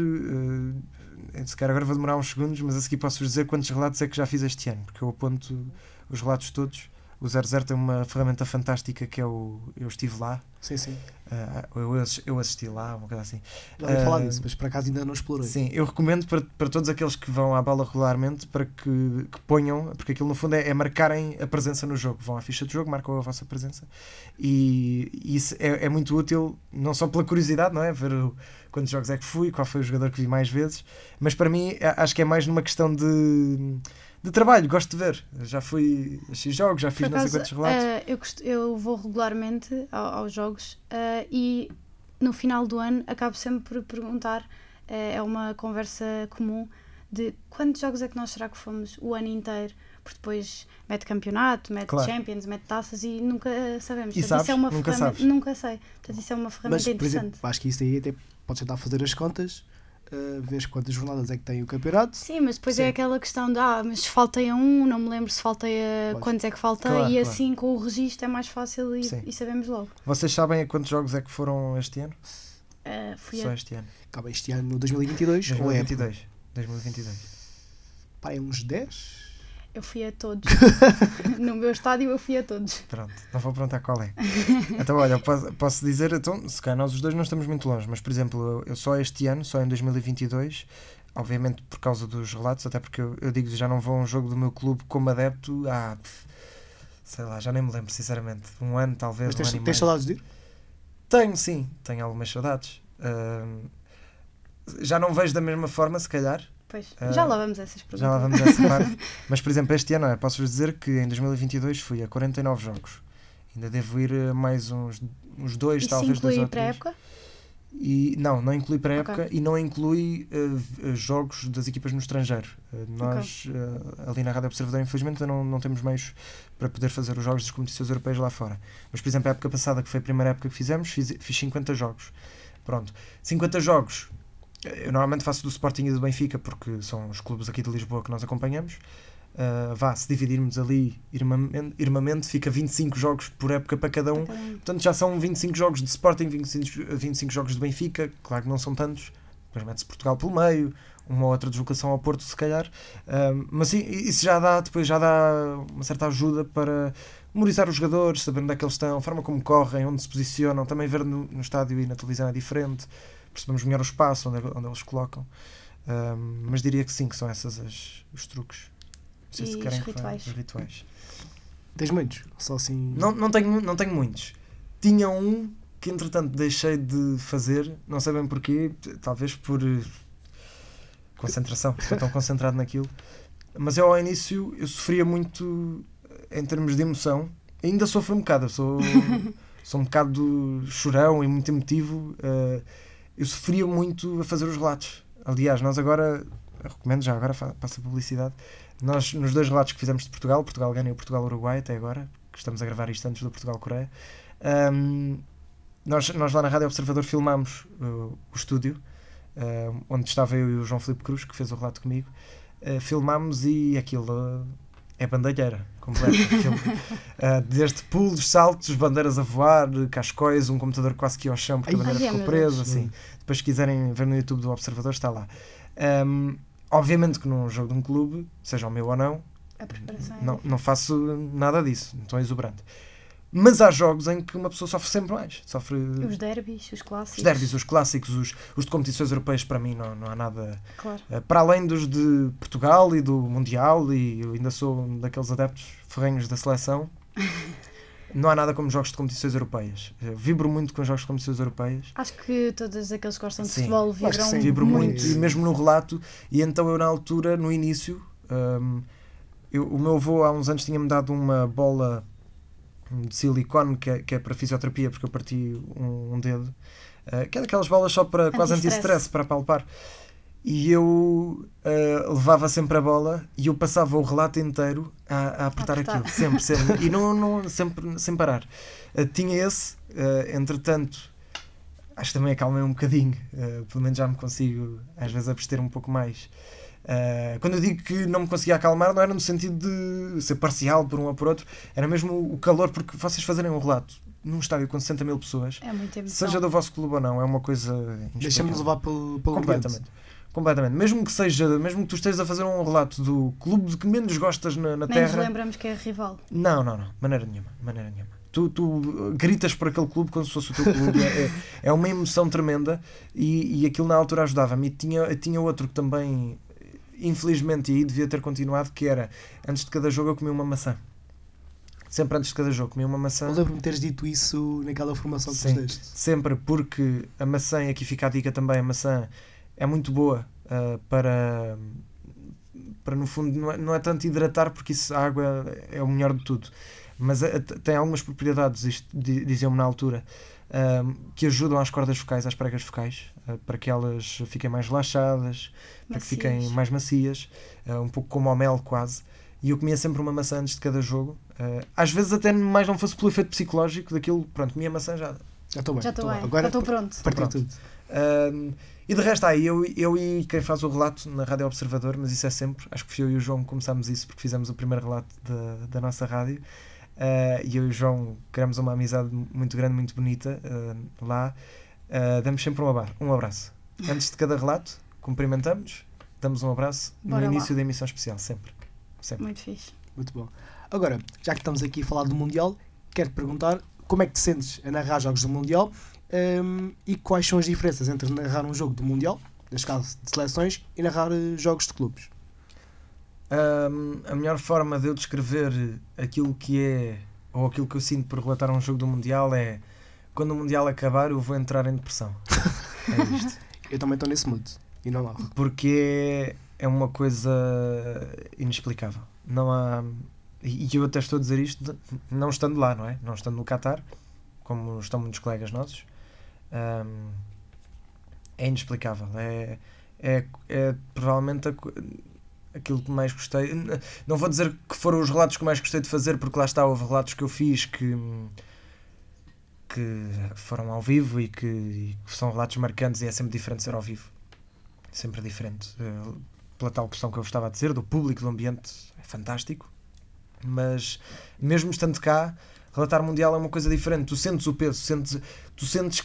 eh, se calhar agora vou demorar uns segundos, mas a seguir posso-vos dizer quantos relatos é que já fiz este ano, porque eu aponto os relatos todos. O 00 tem uma ferramenta fantástica que é o Eu Estive Lá, Sim, sim. Ah, eu, eu assisti lá, uma coisa assim. Já ouvi falar Ah, disso, mas por acaso ainda não explorei. Sim, eu recomendo para, para todos aqueles que vão à bola regularmente para que, que ponham, porque aquilo no fundo é, é marcarem a presença no jogo. Vão à ficha de jogo, marcam a vossa presença e, e isso é, é muito útil, não só pela curiosidade, não é? Ver o- quantos jogos é que fui, qual foi o jogador que vi mais vezes, mas para mim acho que é mais numa questão de, de trabalho, gosto de ver. Já fui a X jogos, já fiz não sei quantos relatos. eh, eu, cost- eu vou regularmente ao- aos jogos eh, e no final do ano acabo sempre por perguntar, eh, é uma conversa comum, de quantos jogos é que nós será que fomos o ano inteiro? Porque depois mete campeonato, mete Claro. Champions, mete taças e nunca sabemos. E Portanto, sabes? isso é uma Nunca ferramenta. sabes. Nunca sei. Portanto, isso é uma ferramenta Mas, por interessante. exemplo, acho que isso aí até podes tentar fazer as contas, uh, vês quantas jornadas é que tem o campeonato. Sim, mas depois Sim. é aquela questão de ah, mas faltei a um, não me lembro se faltei a Pois. quantos é que faltei, Claro, e claro. assim com o registro é mais fácil e, e sabemos logo. Vocês sabem a quantos jogos é que foram este ano? Ah, fui Só a este ano. Acaba este ano 2022, ou é 2022. 2022. pá, é uns 10? Eu fui a todos. [LAUGHS] no meu estádio eu fui a todos. Pronto, não vou perguntar qual é. Então, olha, eu posso, posso dizer, então, se calhar nós os dois não estamos muito longe, mas por exemplo, eu, eu só este ano, só em 2022, obviamente por causa dos relatos, até porque eu, eu digo já não vou a um jogo do meu clube como adepto há, sei lá, já nem me lembro, sinceramente. Um ano, talvez, Mas um tens, ano e tens saudades de ir? Tenho, sim, tenho algumas saudades. Ahm, já não vejo da mesma forma, se calhar, Pois, Ah, já lá vamos a essas perguntas. já lá vamos a essa [LAUGHS] parte. Mas, por exemplo, este ano, posso-vos dizer que em 2022 fui a 49 jogos. Ainda devo ir a mais uns, uns dois, Isso talvez dois ou três. pré-época? E, não, não inclui pré-época Ok. e não inclui eh, jogos das equipas no estrangeiro. Eh, nós, eh, ali na Rádio Observador, infelizmente, não, não temos meios para poder fazer os jogos das competições europeias lá fora. Mas, por exemplo, a época passada, que foi a primeira época que fizemos, fiz, fiz 50 jogos. Pronto, 50 jogos. Eu normalmente faço do Sporting e do Benfica, porque são os clubes aqui de Lisboa que nós acompanhamos. Uh, vá, se dividirmos ali irmamente, irmamente, fica 25 jogos por época para cada um. Um. Portanto, já são 25 jogos de Sporting, 25, 25 jogos de Benfica, claro que não são tantos, depois mete-se Portugal pelo meio, uma ou outra deslocação ao Porto, se calhar. Ahm, mas sim, isso já dá, depois já dá uma certa ajuda para memorizar os jogadores, saber onde é que eles estão, a forma como correm, onde se posicionam, também ver no, no estádio e na televisão é diferente, percebemos melhor o espaço onde, onde eles colocam. Um, mas diria que sim, que são esses as, os truques. Não sei E se os querem que fale rituais? dos rituais. Tens muitos? Só assim. Não, não, tenho, não tenho muitos. Tinha um que entretanto deixei de fazer, não sei bem porquê, talvez por eh, concentração, estou tão [LAUGHS] concentrado naquilo. Mas eu ao início eu sofria muito eh, em termos de emoção, ainda sofro um bocado, eu sou, [LAUGHS] sou um bocado chorão e muito emotivo. eh, eu sofria muito a fazer os relatos. Aliás, nós agora, recomendo já agora, passa a publicidade. Nós, nos dois relatos que fizemos de Portugal, Portugal-Gana e o Portugal-Uruguai, até agora, que estamos a gravar isto antes do Portugal-Coreia, ahm, nós, nós lá na Rádio Observador filmámos uh, o estúdio, ahm, onde estava eu e o João Filipe Cruz, que fez o relato comigo. Uh, filmámos e aquilo uh, é bandalheira completa. Uh, desde pulos, saltos, bandeiras a voar, cascóis, um computador quase que ia ao chão porque a bandeira ai, ficou presa. Assim. Depois, se quiserem ver no YouTube do Observador, está lá. Ahm, obviamente que num jogo de um clube, seja o meu ou não, é não, não faço nada disso, não estou exuberante. Mas há jogos em que uma pessoa sofre sempre mais. Sofre Os derbys, os clássicos. os derbys, os clássicos, os, os de competições europeias, para mim não, não há nada. Claro. eh, Para além dos de Portugal e do Mundial, e eu ainda sou um daqueles adeptos ferrenhos da seleção, [LAUGHS] não há nada como jogos de competições europeias. Eu vibro muito com jogos de competições europeias. Acho que todos aqueles que gostam de Sim. futebol vibram sim. Vibro muito, muito. e mesmo no relato. E então eu, na altura, no início, hum, eu- o meu avô há uns anos tinha-me dado uma bola de silicone que é, que é para fisioterapia, porque eu parti um, um dedo, uh, que é daquelas bolas só para quase Anti-stress. para palpar. E eu uh, levava sempre a bola e eu passava o relato inteiro a, a apertar apertar. aquilo, sempre, sempre. E não, não, sempre sem parar. Uh, tinha esse, entretanto, acho que também acalmei um bocadinho, pelo menos já me consigo às vezes abster um pouco mais. Uh, quando eu digo que não me conseguia acalmar, não era no sentido de ser parcial por um ou por outro, era mesmo o calor, porque vocês fazerem um relato num estádio com 60 mil pessoas, É seja do vosso clube ou não, é uma coisa. Deixa-me levar pelo, pelo ambiente. Completamente. Completamente. Mesmo que seja, mesmo que tu estejas a fazer um relato do clube de que menos gostas na, na Nem nos terra. lembramos que é rival. Não, não, não. De maneira nenhuma. Maneira nenhuma. Tu, tu gritas por aquele clube como se fosse o teu clube. é, é- é uma emoção tremenda e, e aquilo na altura ajudava-me. E tinha, tinha outro que também, infelizmente, e aí devia ter continuado, que era antes de cada jogo eu comia uma maçã. Sempre antes de cada jogo comia uma maçã. Lembro-me teres dito isso naquela formação que Sim. Sempre, porque a maçã, e aqui fica a dica também, a maçã é muito boa ah, para, para, no fundo, não é, não é tanto hidratar, porque isso, a água é o melhor de tudo, mas a- tem algumas propriedades, isto di- diziam-me na altura, ah, que ajudam às cordas focais, às pregas focais, ah, para que elas fiquem mais relaxadas, para que fiquem Macias. mais macias, ah, um pouco como ao mel quase. E eu comia sempre uma maçã antes de cada jogo. Ah, às vezes até mais não fosse pelo efeito psicológico daquilo, pronto, comia maçã já, Já estou bem. Já estou bem. Agora Já estou pronto. parti Pronto. tudo. Um, e de resto, aí eu, eu e quem faz o relato na Rádio Observador, mas isso é sempre, acho que fui eu e o João que começámos isso porque fizemos o primeiro relato da, da nossa rádio. Uh, e eu e o João criamos uma amizade muito grande, muito bonita uh, lá. Uh, damos sempre um, um abraço. Antes de cada relato, cumprimentamos, damos um abraço Bora no lá. início da emissão especial, sempre. sempre. Muito fixe. Muito bom. Agora, já que estamos aqui a falar do Mundial, quero-te perguntar como é que te sentes a narrar jogos do Mundial hum, e quais são as diferenças entre narrar um jogo do Mundial, neste caso de seleções, e narrar eh, jogos de clubes. Um, a melhor forma de eu descrever aquilo que é, ou aquilo que eu sinto por relatar um jogo do Mundial é quando o Mundial acabar eu vou entrar em depressão. [LAUGHS] É isto. Eu também estou nesse mood e não narro. Porque é, é uma coisa inexplicável. Não há. E eu até estou a dizer isto de- não estando lá, não é? Não estando no Qatar, como estão muitos colegas nossos. Um, é inexplicável. É, é, é provavelmente a aquilo que mais gostei. Não vou dizer que foram os relatos que mais gostei de fazer, porque lá está, houve relatos que eu fiz que, que foram ao vivo e que, e que são relatos marcantes e é sempre diferente ser ao vivo. Sempre diferente. Eh, Pela tal questão que eu estava a dizer, do público, do ambiente, é fantástico. Mas mesmo estando cá, relatar mundial é uma coisa diferente. Tu sentes o peso, sentes, tu sentes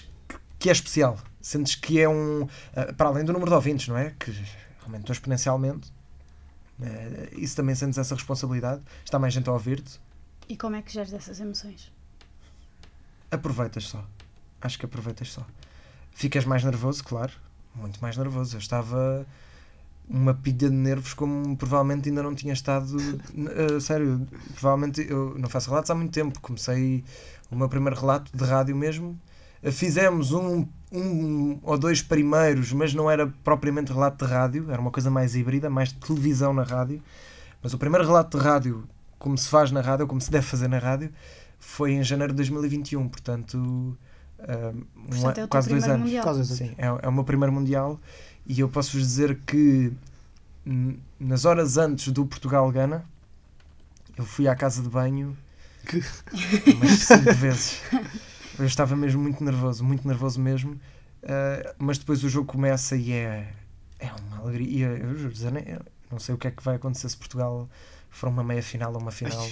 que é especial. Sentes que é um. eh, Para além do número de ouvintes, não é? Que aumentou exponencialmente. Eh, Isso também sentes essa responsabilidade. Está mais gente a ouvir-te. E como é que geres essas emoções? Aproveitas só. Acho que aproveitas só. Ficas mais nervoso, claro. Muito mais nervoso. Eu estava uma pilha de nervos como provavelmente ainda não tinha estado. [LAUGHS] Uh, sério, provavelmente eu não faço relatos há muito tempo. Comecei o meu primeiro relato de rádio mesmo. Uh, fizemos um, um ou dois primeiros, mas não era propriamente relato de rádio, era uma coisa mais híbrida, mais de televisão na rádio. Mas o primeiro relato de rádio, como se faz na rádio, como se deve fazer na rádio, foi em janeiro de 2021, portanto. Um, Portanto, é quase dois anos. mundial. Quase dois anos. Sim, é, é o meu primeiro Mundial e eu posso-vos dizer que nas horas antes do Portugal-Gana eu fui à casa de banho Que- umas [LAUGHS] cinco vezes. Eu estava mesmo muito nervoso, muito nervoso mesmo. Uh, mas depois o jogo começa e é, é uma alegria. Eu, juro, eu não sei o que é que vai acontecer se Portugal for uma meia final ou uma final.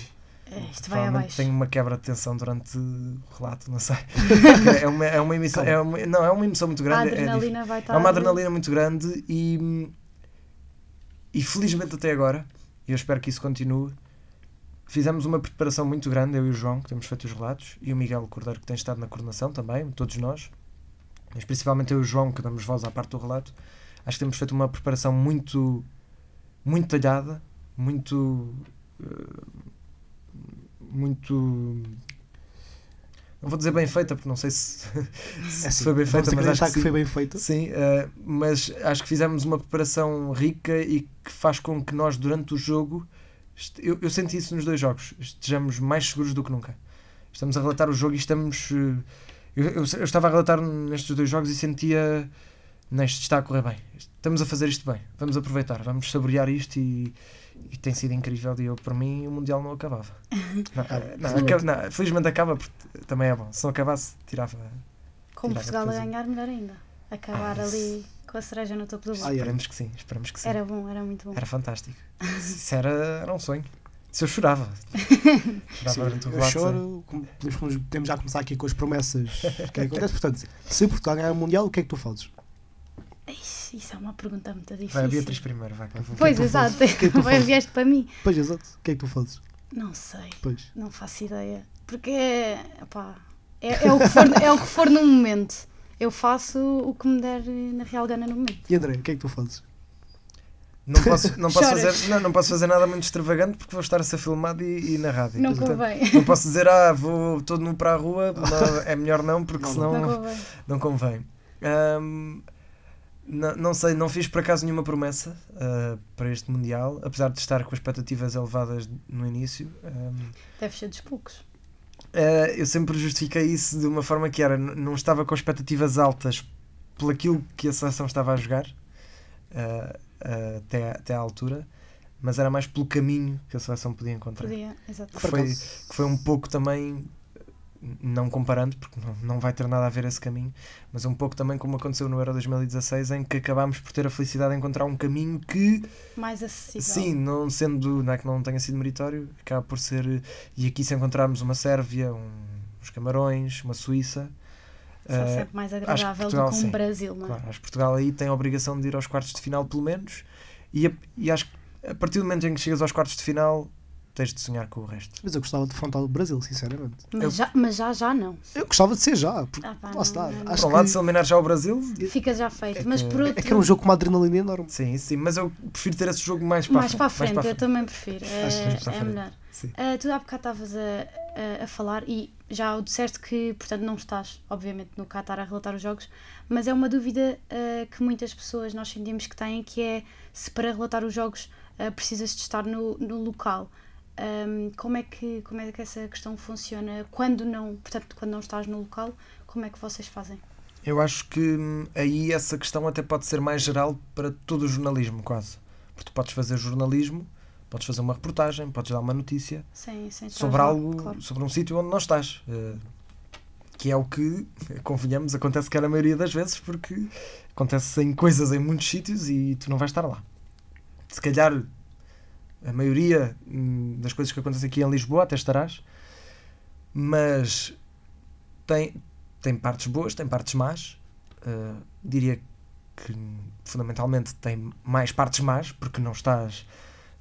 É, isto vai abaixo. tenho uma quebra de tensão durante o relato, não sei. [LAUGHS] é, uma, é uma emoção, é uma, não, é uma emoção muito A grande. é dif- adrenalina vai estar. é uma adrenalina muito grande e, e felizmente até agora, e eu espero que isso continue, fizemos uma preparação muito grande, eu e o João, que temos feito os relatos, e o Miguel Cordeiro, que tem estado na coordenação também, todos nós, mas principalmente eu e o João, que damos voz à parte do relato, acho que temos feito uma preparação muito, muito talhada, muito. eh, muito. Não vou dizer bem feita, porque não sei se, [LAUGHS] se É assim, foi bem feita, mas acho que, que foi bem feito. Sim, eh, mas acho que fizemos uma preparação rica e que faz com que nós, durante o jogo, eu, eu senti isso nos dois jogos, estejamos mais seguros do que nunca. Estamos a relatar o jogo e estamos. eh, Eu, eu- eu estava a relatar nestes dois jogos e sentia. Neste está a correr bem. Estamos a fazer isto bem. Vamos aproveitar, vamos saborear isto e, e tem sido incrível. E eu, por mim, o Mundial não acabava. [LAUGHS] Não, não, acaba- não, felizmente acaba, porque também é bom. Se não acabasse, tirava. Com Tirar a Portugal a ganhar, melhor ainda. Acabar Ah, ali com a cereja no topo do bolo. Ai. Esperamos que sim, esperamos que sim. Era bom, era muito bom. Era fantástico. [LAUGHS] Isso era, era um sonho. Se eu chorava. [LAUGHS] chorava Sim, o eu choro. Podemos, podemos já começar aqui com as promessas que acontece. Portanto, se Portugal ganhar o Mundial, o que é que tu fazes? Ixi, Isso é uma pergunta muito difícil. Vai a Beatriz primeiro, vai. Pois, que é exato. que é tu [LAUGHS] Vai fazes? vieste para mim. Pois, exato. O que é que tu fazes? Não sei, Pois. não faço ideia. Porque é, pá, é, é o que for, é o que for no momento. Eu faço o que me der na real gana no momento. E André, o que é que tu fazes? Não posso, não, posso Choras. fazer, não, não posso fazer nada muito extravagante porque vou estar a ser filmado e, e na rádio. Não Portanto, convém. não posso dizer, ah, vou todo nu para a rua. Não, é melhor não, porque Não, senão Não não, convém. convém. Não, não sei, não fiz por acaso nenhuma promessa ah, para este Mundial, apesar de estar com expectativas elevadas no início. Ahm, Deve ser dos poucos. Uh, eu sempre justifiquei isso de uma forma que era, não estava com expectativas altas pelo aquilo que a seleção estava a jogar uh, uh, até, até à altura, mas era mais pelo caminho que a seleção podia encontrar. Podia, exato. Que foi, que foi um pouco também, não comparando, porque não, não vai ter nada a ver esse caminho, mas um pouco também como aconteceu no Euro 2016, em que acabámos por ter a felicidade de encontrar um caminho que Mais acessível. Sim, não sendo, não é que não tenha sido meritório, acaba por ser. E aqui se encontrarmos uma Sérvia, um, uns Camarões, uma Suíça. Será eh, sempre mais agradável Portugal, do que um sim. Brasil, não é? claro, acho que Portugal aí tem a obrigação de ir aos quartos de final, pelo menos. E, e acho que a partir do momento em que chegas aos quartos de final, tens de sonhar com o resto. Mas eu gostava de defrontar o Brasil, sinceramente. Mas, Eu- já, mas já, já não. Eu gostava de ser já. Porque, Ah, pá, lá não, está. não, não. Acho Por um lado, que- se eliminar já o Brasil, Fica já feito. É mas que- por outro, É que era um jogo com uma adrenalina enorme. sim, sim, mas eu prefiro ter esse jogo mais para mais para a frente, mais eu também prefiro. É, para a é frente. melhor. Sim. Ah, tu há bocado estavas a, a, a falar e já o disseste que, portanto, não estás, obviamente, no Qatar a relatar os jogos, mas é uma dúvida ah, que muitas pessoas nós sentimos que têm, que é se para relatar os jogos ah, precisas de estar no, no local. Ahm, como, é que, como é que essa questão funciona quando não, portanto, quando não estás no local, como é que vocês fazem? Eu acho que hum, aí essa questão até pode ser mais geral para todo o jornalismo, quase. Porque tu podes fazer jornalismo, podes fazer uma reportagem, podes dar uma notícia sem estar sobre algo, claro. sobre um sítio onde não estás. Eh, que é o que, [LAUGHS] convenhamos, acontece que na maioria das vezes, porque acontecem coisas em muitos sítios e tu não vais estar lá. Se calhar a maioria hum, das coisas que acontecem aqui em Lisboa até estarás, mas tem, tem partes boas, tem partes más. Uh, diria que fundamentalmente tem mais partes más, porque não estás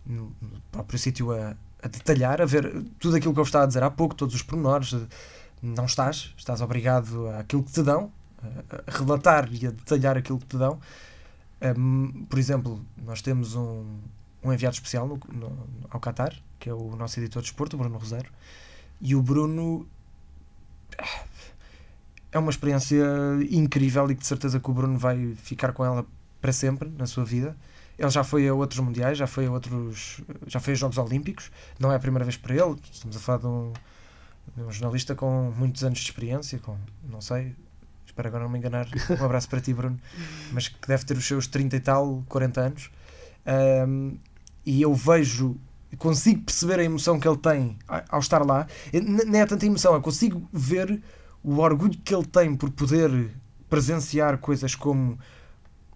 no, próprio sítio a, a detalhar, a ver tudo aquilo que eu estava a dizer há pouco, todos os pormenores. Não estás, estás obrigado àquilo que te dão, a relatar e a detalhar aquilo que te dão. Um, por exemplo, nós temos um, um enviado especial no, no, ao Qatar, que é o nosso editor de esporte, o Bruno Roseiro, e o Bruno é uma experiência incrível e que de certeza que o Bruno vai ficar com ela para sempre na sua vida. Ele já foi a outros mundiais, já foi a outros, já foi a Jogos Olímpicos. Não é a primeira vez para ele. Estamos a falar de um, de um jornalista com muitos anos de experiência, com não sei, espero agora não me enganar. Um abraço para ti, Bruno, [LAUGHS] mas que deve ter os seus 30 e tal, 40 anos. Um, e eu vejo, consigo perceber a emoção que ele tem ao estar lá. Nem é tanta emoção, eu consigo ver o orgulho que ele tem por poder presenciar coisas como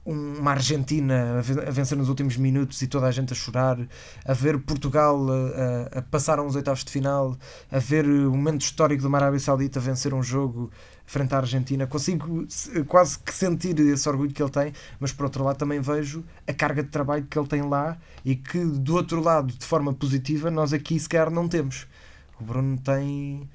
uma Argentina a vencer nos últimos minutos e toda a gente a chorar, a ver Portugal a, a passar a oitavos de final, a ver o momento histórico do Arábia Saudita vencer um jogo frente à Argentina. Consigo quase que sentir esse orgulho que ele tem, mas por outro lado também vejo a carga de trabalho que ele tem lá e que do outro lado, de forma positiva, nós aqui sequer não temos. O Bruno tem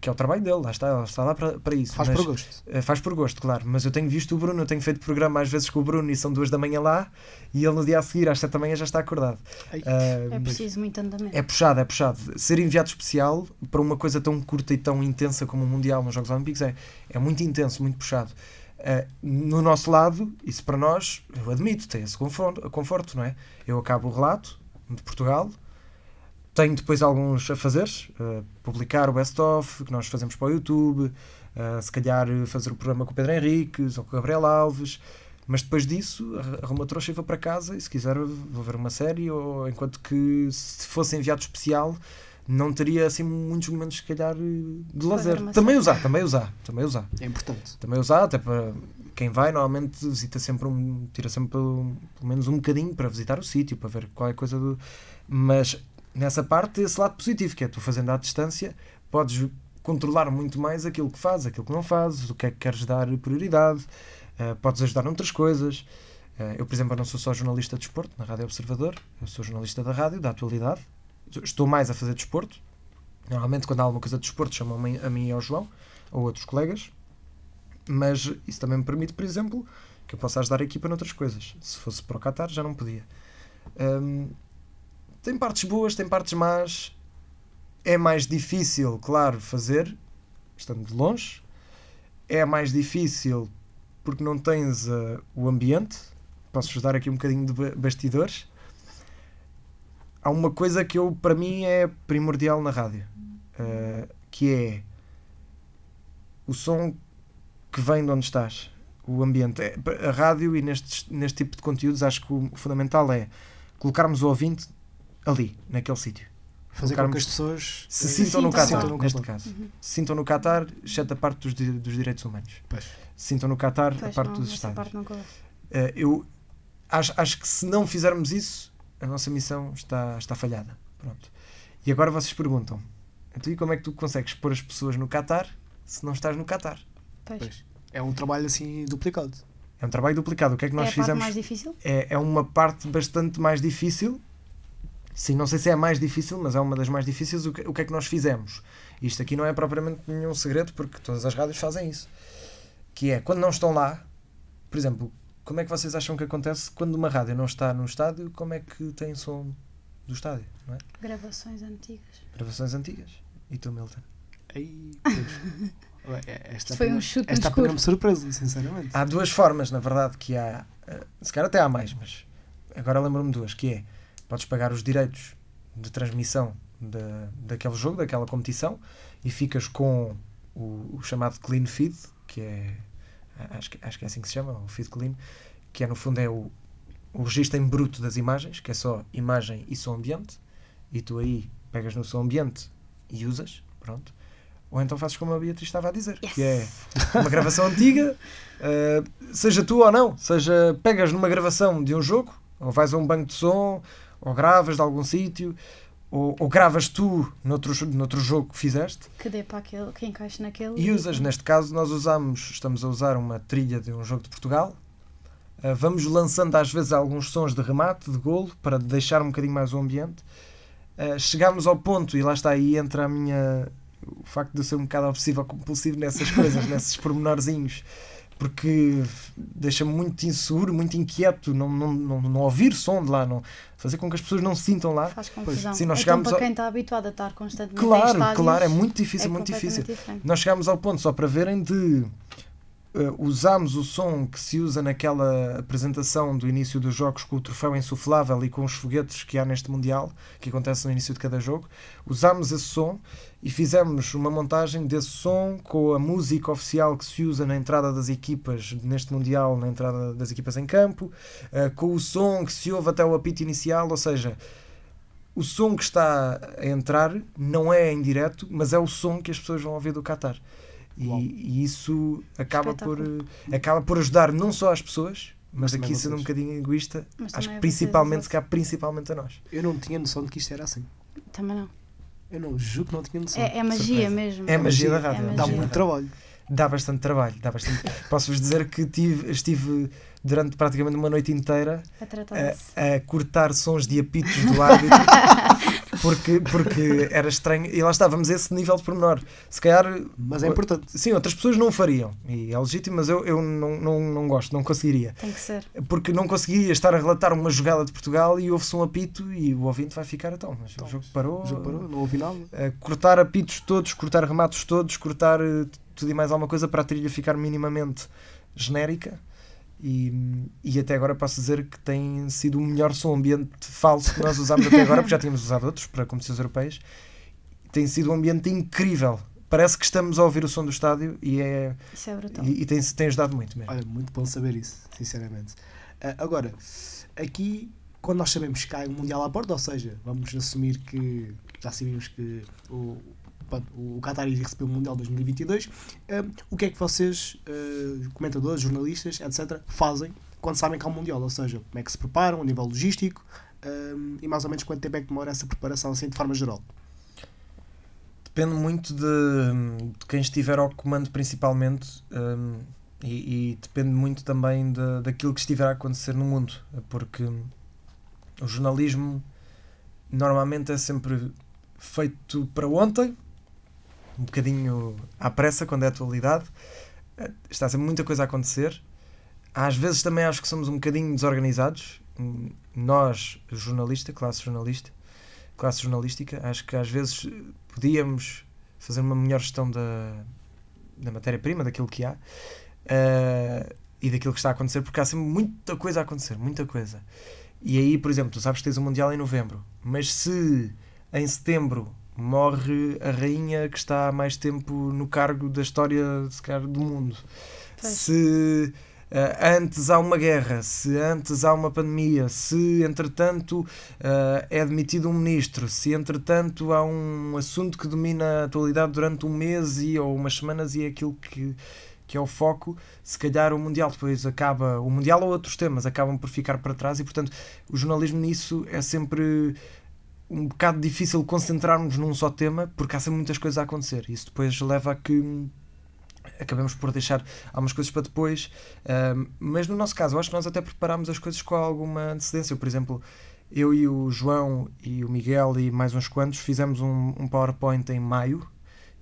que é o trabalho dele, lá está, ele está lá para, para isso. Faz mas, por gosto. Uh, faz por gosto, claro. Mas eu tenho visto o Bruno, eu tenho feito programa às vezes com o Bruno e são duas da manhã lá e ele no dia a seguir, às sete da manhã, já está acordado. Uh, é preciso muito andamento. É puxado, é puxado. Ser enviado especial para uma coisa tão curta e tão intensa como o Mundial nos Jogos Olímpicos é, é muito intenso, muito puxado. Uh, no nosso lado, isso para nós, eu admito, tem esse conforto, conforto, não é? Eu acabo o relato de Portugal, tenho depois alguns a fazer, uh, publicar o best-of, que nós fazemos para o YouTube, uh, se calhar fazer o programa com o Pedro Henriques ou com o Gabriel Alves, mas depois disso arrumo a trouxa e vou para casa e se quiser vou ver uma série, ou enquanto que se fosse enviado especial não teria assim muitos momentos se calhar de lazer. Também usar, também usar, também usar. É importante. Também usar, até para quem vai normalmente visita sempre um, tira sempre pelo, pelo menos um bocadinho para visitar o sítio, para ver qual é a coisa do. Mas nessa parte esse lado positivo, que é tu fazendo à distância, podes controlar muito mais aquilo que fazes, aquilo que não fazes, o que é que queres dar prioridade, uh, podes ajudar noutras coisas. Uh, eu, por exemplo, não sou só jornalista de desporto na Rádio Observador, eu sou jornalista da rádio, da atualidade. Estou mais a fazer desporto. Normalmente, quando há alguma coisa de desporto, chamam-me a mim e ao João, ou outros colegas. Mas isso também me permite, por exemplo, que eu possa ajudar a equipa noutras coisas. Se fosse para o Qatar, já não podia. Um, tem partes boas, tem partes más. É mais difícil, claro, fazer, estando de longe. É mais difícil porque não tens uh, o ambiente. Posso-vos dar aqui um bocadinho de bastidores. Há uma coisa que eu, para mim é primordial na rádio, uh, que é o som que vem de onde estás, o ambiente. É, a rádio e neste, neste tipo de conteúdos acho que o fundamental é colocarmos o ouvinte ali, naquele sítio. Fazer com que as pessoas se sintam no Qatar, neste caso. Uhum. Se sintam no Qatar, exceto a parte dos, dos direitos humanos. Pois. Se sintam no Qatar, pois a parte não, dos Estados. Parte não uh, eu acho, acho que se não fizermos isso, a nossa missão está, está falhada. Pronto. E agora vocês perguntam: então, e como é que tu consegues pôr as pessoas no Qatar se não estás no Qatar? Pois. pois. É um trabalho assim duplicado. É um trabalho duplicado. O que é que nós é a fizemos? Parte mais difícil? É, é uma parte bastante mais difícil Sim, não sei se é a mais difícil, mas é uma das mais difíceis. O que, o que é que nós fizemos? Isto aqui não é propriamente nenhum segredo, porque todas as rádios fazem isso. Que é, quando não estão lá, por exemplo, como é que vocês acham que acontece quando uma rádio não está no estádio? Como é que tem som do estádio? Não é? Gravações antigas. Gravações antigas. E tu, Milton? Aí, [LAUGHS] esta foi um chute Esta apanhou-me surpresa, sinceramente. Há duas formas, na verdade, que há. Eh, se calhar até há mais, mas agora lembro-me duas, que é podes pagar os direitos de transmissão de, daquele jogo, daquela competição, e ficas com o, o, chamado clean feed, que é acho que, acho que é assim que se chama, o feed clean, que é no fundo é o, o registro em bruto das imagens, que é só imagem e som ambiente, e tu aí pegas no som ambiente e usas, pronto. Ou então fazes como a Beatriz estava a dizer, yes. que é [LAUGHS] uma gravação antiga, uh, seja tu ou não, seja pegas numa gravação de um jogo, ou vais a um banco de som, ou gravas de algum sítio, ou, ou, gravas tu noutro, noutro jogo que fizeste. Que dê para aquele, que encaixe naquele. E usas, neste caso, nós usamos, estamos a usar uma trilha de um jogo de Portugal. Uh, vamos lançando às vezes alguns sons de remate, de golo, para deixar um bocadinho mais o ambiente. Uh, chegámos ao ponto, e lá está aí entra a minha. o facto de eu ser um bocado obsessivo compulsivo nessas coisas, [LAUGHS] nesses pormenorzinhos, porque deixa-me muito inseguro, muito inquieto não, não, não, não ouvir som de lá, não, fazer com que as pessoas não se sintam lá. Faz confusão. Sim, nós então, chegámos para ao- quem está habituado a estar constantemente em Claro, estádios, claro, é muito difícil, é muito difícil. diferente. Nós chegámos ao ponto, só para verem, de eh, usarmos o som que se usa naquela apresentação do início dos jogos com o troféu insuflável e com os foguetes que há neste Mundial, que acontece no início de cada jogo. Usámos esse som e fizemos uma montagem desse som com a música oficial que se usa na entrada das equipas neste Mundial, na entrada das equipas em campo, eh, com o som que se ouve até o apito inicial, ou seja, o som que está a entrar não é em direto, mas é o som que as pessoas vão ouvir do Qatar. E, e isso acaba por, eh, acaba por ajudar não só as pessoas, mas, Mas aqui sendo um bocadinho egoísta, acho que principalmente, se calhar, principalmente a nós. Eu não tinha noção de que isto era assim. Também não. Eu não, juro que não tinha noção. É, é magia surpresa. mesmo. É magia da É rádio. Dá magia. muito trabalho. Dá bastante trabalho, dá bastante. [LAUGHS] Posso-vos dizer que tive, estive durante praticamente uma noite inteira A a, a cortar sons de apitos do árbitro [LAUGHS] porque, porque era estranho e lá estávamos a esse nível de pormenor. Se calhar, Mas é importante. sim, outras pessoas não o fariam e é legítimo, mas eu, eu não, não, não gosto, não conseguiria. Tem que ser. Porque não conseguiria estar a relatar uma jogada de Portugal e ouve-se um apito e o ouvinte vai ficar então. Mas o jogo parou. O jogo parou, não ouvi nada. Cortar apitos todos, cortar remates todos, cortar uh, tudo e mais alguma coisa para a trilha ficar minimamente genérica. E, e até agora posso dizer que tem sido o melhor som ambiente falso que nós usámos até agora, porque já tínhamos usado outros para competições europeias. Tem sido um ambiente incrível. Parece que estamos a ouvir o som do estádio e, é, Isso é brutal. e, e tem, tem ajudado muito mesmo. Olha, muito bom saber isso, sinceramente. Ah, agora, aqui, quando nós sabemos que há um Mundial à porta, ou seja, vamos assumir que já sabemos que o, o Qatar iria receber o Mundial 2022, ah, o que é que vocês, ah, comentadores, jornalistas, etc., fazem quando sabem que há um Mundial? Ou seja, como é que se preparam a nível logístico ah, e mais ou menos quanto tempo é que demora essa preparação, assim, de forma geral? Depende muito de, de quem estiver ao comando, principalmente, hum, e, e depende muito também de, daquilo que estiver a acontecer no mundo, porque o jornalismo normalmente é sempre feito para ontem, um bocadinho à pressa, quando é atualidade. Eh, Está sempre muita coisa a acontecer. Às vezes também acho que somos um bocadinho desorganizados. Nós, jornalista, classe jornalista, classe jornalística, acho que às vezes podíamos fazer uma melhor gestão da, da matéria-prima, daquilo que há eh, e daquilo que está a acontecer, porque há sempre muita coisa a acontecer, muita coisa. E aí, por exemplo, tu sabes que tens o Mundial em novembro, mas se em setembro morre a rainha que está há mais tempo no cargo da história calhar, do mundo, Pois. se eh, antes há uma guerra, se antes há uma pandemia, se entretanto eh, é demitido um ministro, se entretanto há um assunto que domina a atualidade durante um mês e, ou umas semanas e é aquilo que, que é o foco, se calhar o Mundial depois acaba, o Mundial ou outros temas acabam por ficar para trás e portanto o jornalismo nisso é sempre um bocado difícil concentrarmos num só tema porque há sempre muitas coisas a acontecer. Isso depois leva a que hum, acabemos por deixar algumas coisas para depois. Hum, mas no nosso caso, eu acho que nós até preparámos as coisas com alguma antecedência. Por exemplo, eu e o João e o Miguel e mais uns quantos fizemos um, um PowerPoint em maio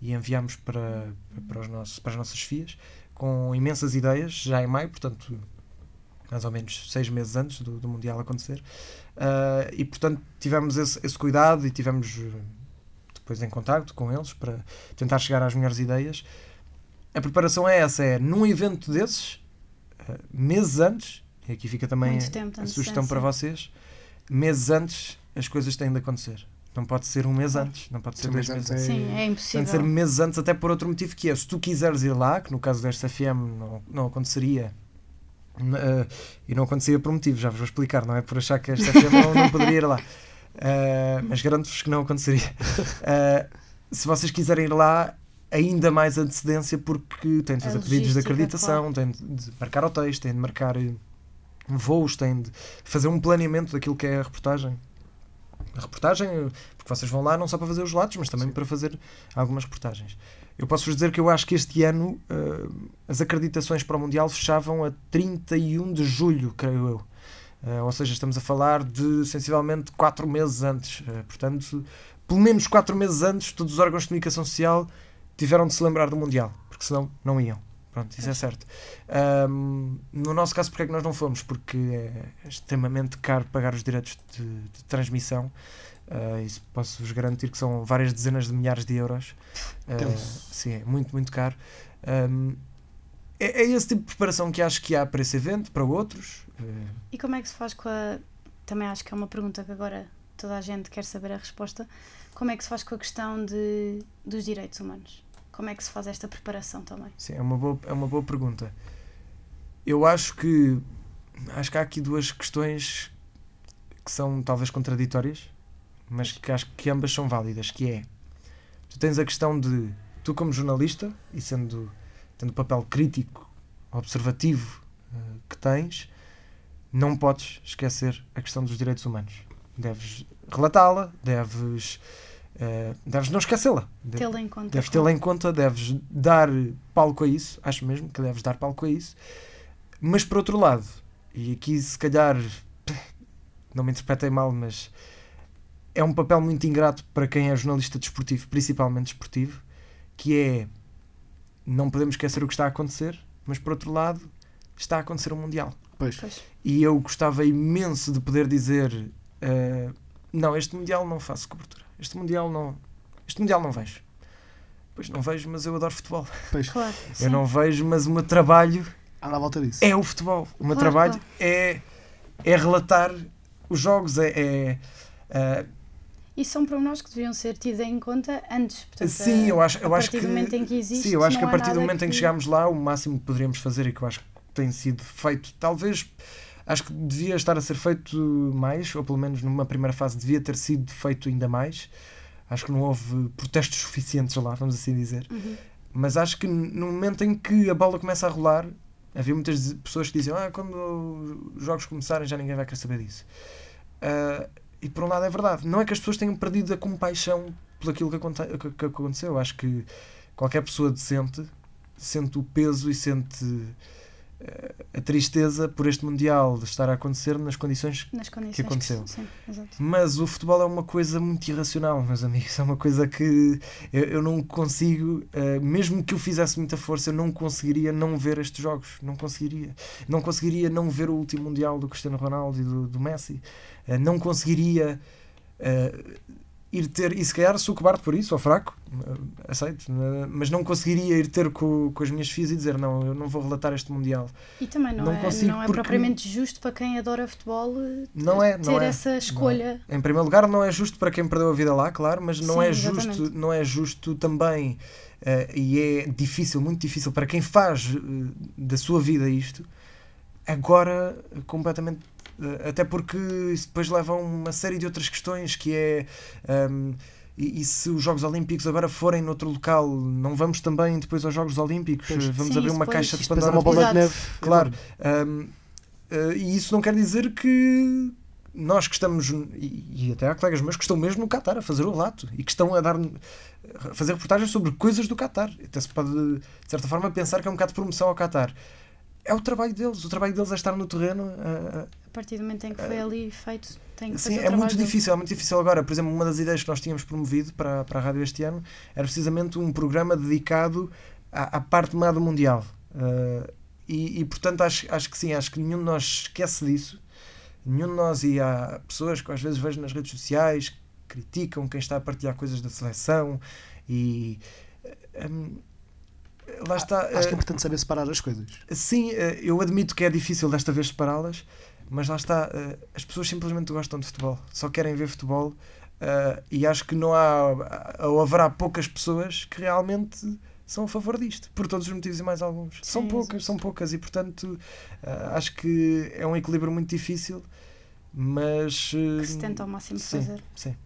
e enviámos para, para, os nossos, para as nossas FIAs com imensas ideias já em maio, portanto mais ou menos seis meses antes do, do Mundial acontecer. Uh, e portanto tivemos esse, esse cuidado e tivemos uh, depois em contacto com eles para tentar chegar às melhores ideias. A preparação é essa, é num evento desses, uh, meses antes, e aqui fica também de a sugestão para vocês, meses antes as coisas têm de acontecer. Não pode ser um mês antes, não pode ser dois meses antes é- Sim, é Tem impossível. de ser meses antes, até por outro motivo que é, se tu quiseres ir lá, que no caso desta FM não, não aconteceria, eh, e não acontecia por motivo, já vos vou explicar, não é por achar que esta FM não, não poderia ir lá, [LAUGHS] Eh, mas garanto-vos que não aconteceria. [LAUGHS] Eh, se vocês quiserem ir lá, ainda mais antecedência, porque têm de fazer pedidos de acreditação, têm de marcar hotéis, têm de marcar voos, têm de fazer um planeamento daquilo que é a reportagem. A reportagem, porque vocês vão lá não só para fazer os relatos, mas também Sim. para fazer algumas reportagens. Eu posso-vos dizer que eu acho que este ano eh, as acreditações para o Mundial fechavam a 31 de julho, creio eu. Uh, ou seja, estamos a falar de sensivelmente 4 meses antes. Uh, portanto, pelo menos 4 meses antes, todos os órgãos de comunicação social tiveram de se lembrar do Mundial, porque senão não iam. Pronto, isso é certo. Um, no nosso caso, porque é que nós não fomos? Porque é extremamente caro pagar os direitos de, de transmissão. Uh, isso posso-vos garantir que são várias dezenas de milhares de euros. Uh, sim, é muito, muito caro. Um, é, é, esse tipo de preparação que acho que há para esse evento, para outros. Uh, e como é que se faz com a. Também acho que é uma pergunta que agora toda a gente quer saber a resposta. Como é que se faz com a questão de, dos direitos humanos? Como é que se faz esta preparação também? Sim, é uma boa, é uma boa pergunta. Eu acho que acho que há aqui duas questões que são talvez contraditórias, mas que acho que ambas são válidas, que é tu tens a questão de tu como jornalista e sendo tendo o papel crítico, observativo uh, que tens, não podes esquecer a questão dos direitos humanos. Deves relatá-la, deves Uh, deves não esquecê-la. Tê-la em conta. Deves tê-la em conta, deves dar palco a isso, acho mesmo que deves dar palco a isso. Mas por outro lado, e aqui se calhar [LAUGHS] não me interpretem mal, mas é um papel muito ingrato para quem é jornalista desportivo, principalmente desportivo, que é não podemos esquecer o que está a acontecer, mas por outro lado está a acontecer o um Mundial. Pois. pois. E eu gostava imenso de poder dizer uh, não, este Mundial não faço cobertura este Mundial não. Este Mundial não vejo. Pois não vejo, mas eu adoro futebol. Pois. Claro, eu não vejo, mas o meu trabalho. Anda à volta disso. É o futebol. O meu claro, trabalho claro. é, é relatar os jogos, é. é uh, e são pormenores que deviam ser tidos em conta antes. Portanto, sim, eu acho, eu a acho partir que. do momento em que existe. Sim, eu acho que a partir do momento que... em que chegámos lá, o máximo que poderíamos fazer e que eu acho que tem sido feito, talvez acho que devia estar a ser feito mais, ou pelo menos numa primeira fase devia ter sido feito ainda mais. Acho que não houve protestos suficientes lá, vamos assim dizer. Uhum. Mas acho que no momento em que a bola começa a rolar, havia muitas pessoas que diziam: Ah, quando os jogos começarem já ninguém vai querer saber disso. Uh, e por um lado é verdade. Não é que as pessoas tenham perdido a compaixão por aquilo que, aconte que, aconteceu. Acho que qualquer pessoa decente sente o peso e sente a tristeza por este Mundial de estar a acontecer nas condições, nas condições que aconteceu. Que, sim, Mas o futebol é uma coisa muito irracional, meus amigos. É uma coisa que eu, eu não consigo, uh, mesmo que eu fizesse muita força, eu não conseguiria não ver estes jogos. Não conseguiria. Não conseguiria não ver o último Mundial do Cristiano Ronaldo e do, do Messi. Uh, não conseguiria. Uh, ir ter, e se calhar sou cobarde por isso, ou fraco, aceito, mas não conseguiria ir ter com, com as minhas filhas e dizer não, eu não vou relatar este Mundial. E também não, não é, não é propriamente justo para quem adora futebol eh, não é, ter não é, essa escolha. Em primeiro lugar, não é justo para quem perdeu a vida lá, claro, mas não, Sim, é, justo, não é justo também, uh, e é difícil, muito difícil para quem faz uh, da sua vida isto, agora completamente eh, até porque isso depois leva a uma série de outras questões que é um, e, e, se os Jogos Olímpicos agora forem noutro local, não vamos também depois aos Jogos Olímpicos? Pois, vamos sim, abrir uma caixa de Pandora. uma bola de neve. Claro. Um, uh, eh, e isso não quer dizer que nós que estamos, e, e, até há colegas meus que estão mesmo no Qatar a fazer o relato e que estão a dar a fazer reportagens sobre coisas do Qatar. Até se pode, de certa forma, pensar que é um bocado de promoção ao Qatar é o trabalho deles. O trabalho deles é estar no terreno. Uh, a partir do momento em que foi uh, ali feito, tem que sim, é muito difícil. É muito difícil agora. Por exemplo, uma das ideias que nós tínhamos promovido para, para a rádio este ano era precisamente um programa dedicado à, à parte má do Mundial. Uh, e, e, portanto, acho, acho que sim, acho que nenhum de nós esquece disso. Nenhum de nós, e há pessoas que às vezes vejo nas redes sociais criticam quem está a partilhar coisas da seleção e. Um, lá está. Acho que é importante saber separar as coisas. Sim, eh, eu admito que é difícil desta vez separá-las, mas lá está. Eh, as pessoas simplesmente gostam de futebol, só querem ver futebol eh, e acho que não há, ou haverá poucas pessoas que realmente são a favor disto, por todos os motivos e mais alguns. Sim, são poucas, são poucas e portanto acho que é um equilíbrio muito difícil, mas. Que se tenta ao máximo sim, fazer. Sim.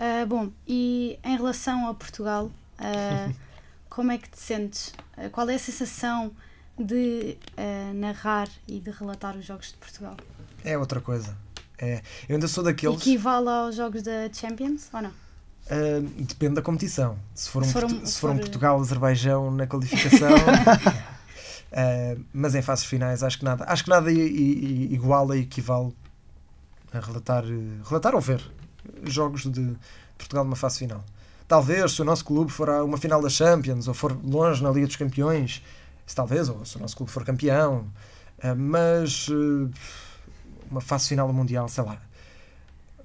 Uh, bom, e em relação ao Portugal. Uh, [LAUGHS] como é que te sentes? Eh, qual é a sensação de uh, narrar e de relatar os Jogos de Portugal? É outra coisa. É, eu ainda sou daqueles. Equivale aos Jogos da Champions ou não? Uh, depende da competição. Se for, um, se for, um, se for um Portugal-Azerbaijão na qualificação. [LAUGHS] Uh, mas em fases finais acho que nada, acho que nada iguala e equivale a relatar, eh, relatar ou ver jogos de Portugal numa fase final. Talvez se o nosso clube for a uma final da Champions ou for longe na Liga dos Campeões, se talvez, ou se o nosso clube for campeão, uh, mas uh, uma fase final do Mundial, sei lá.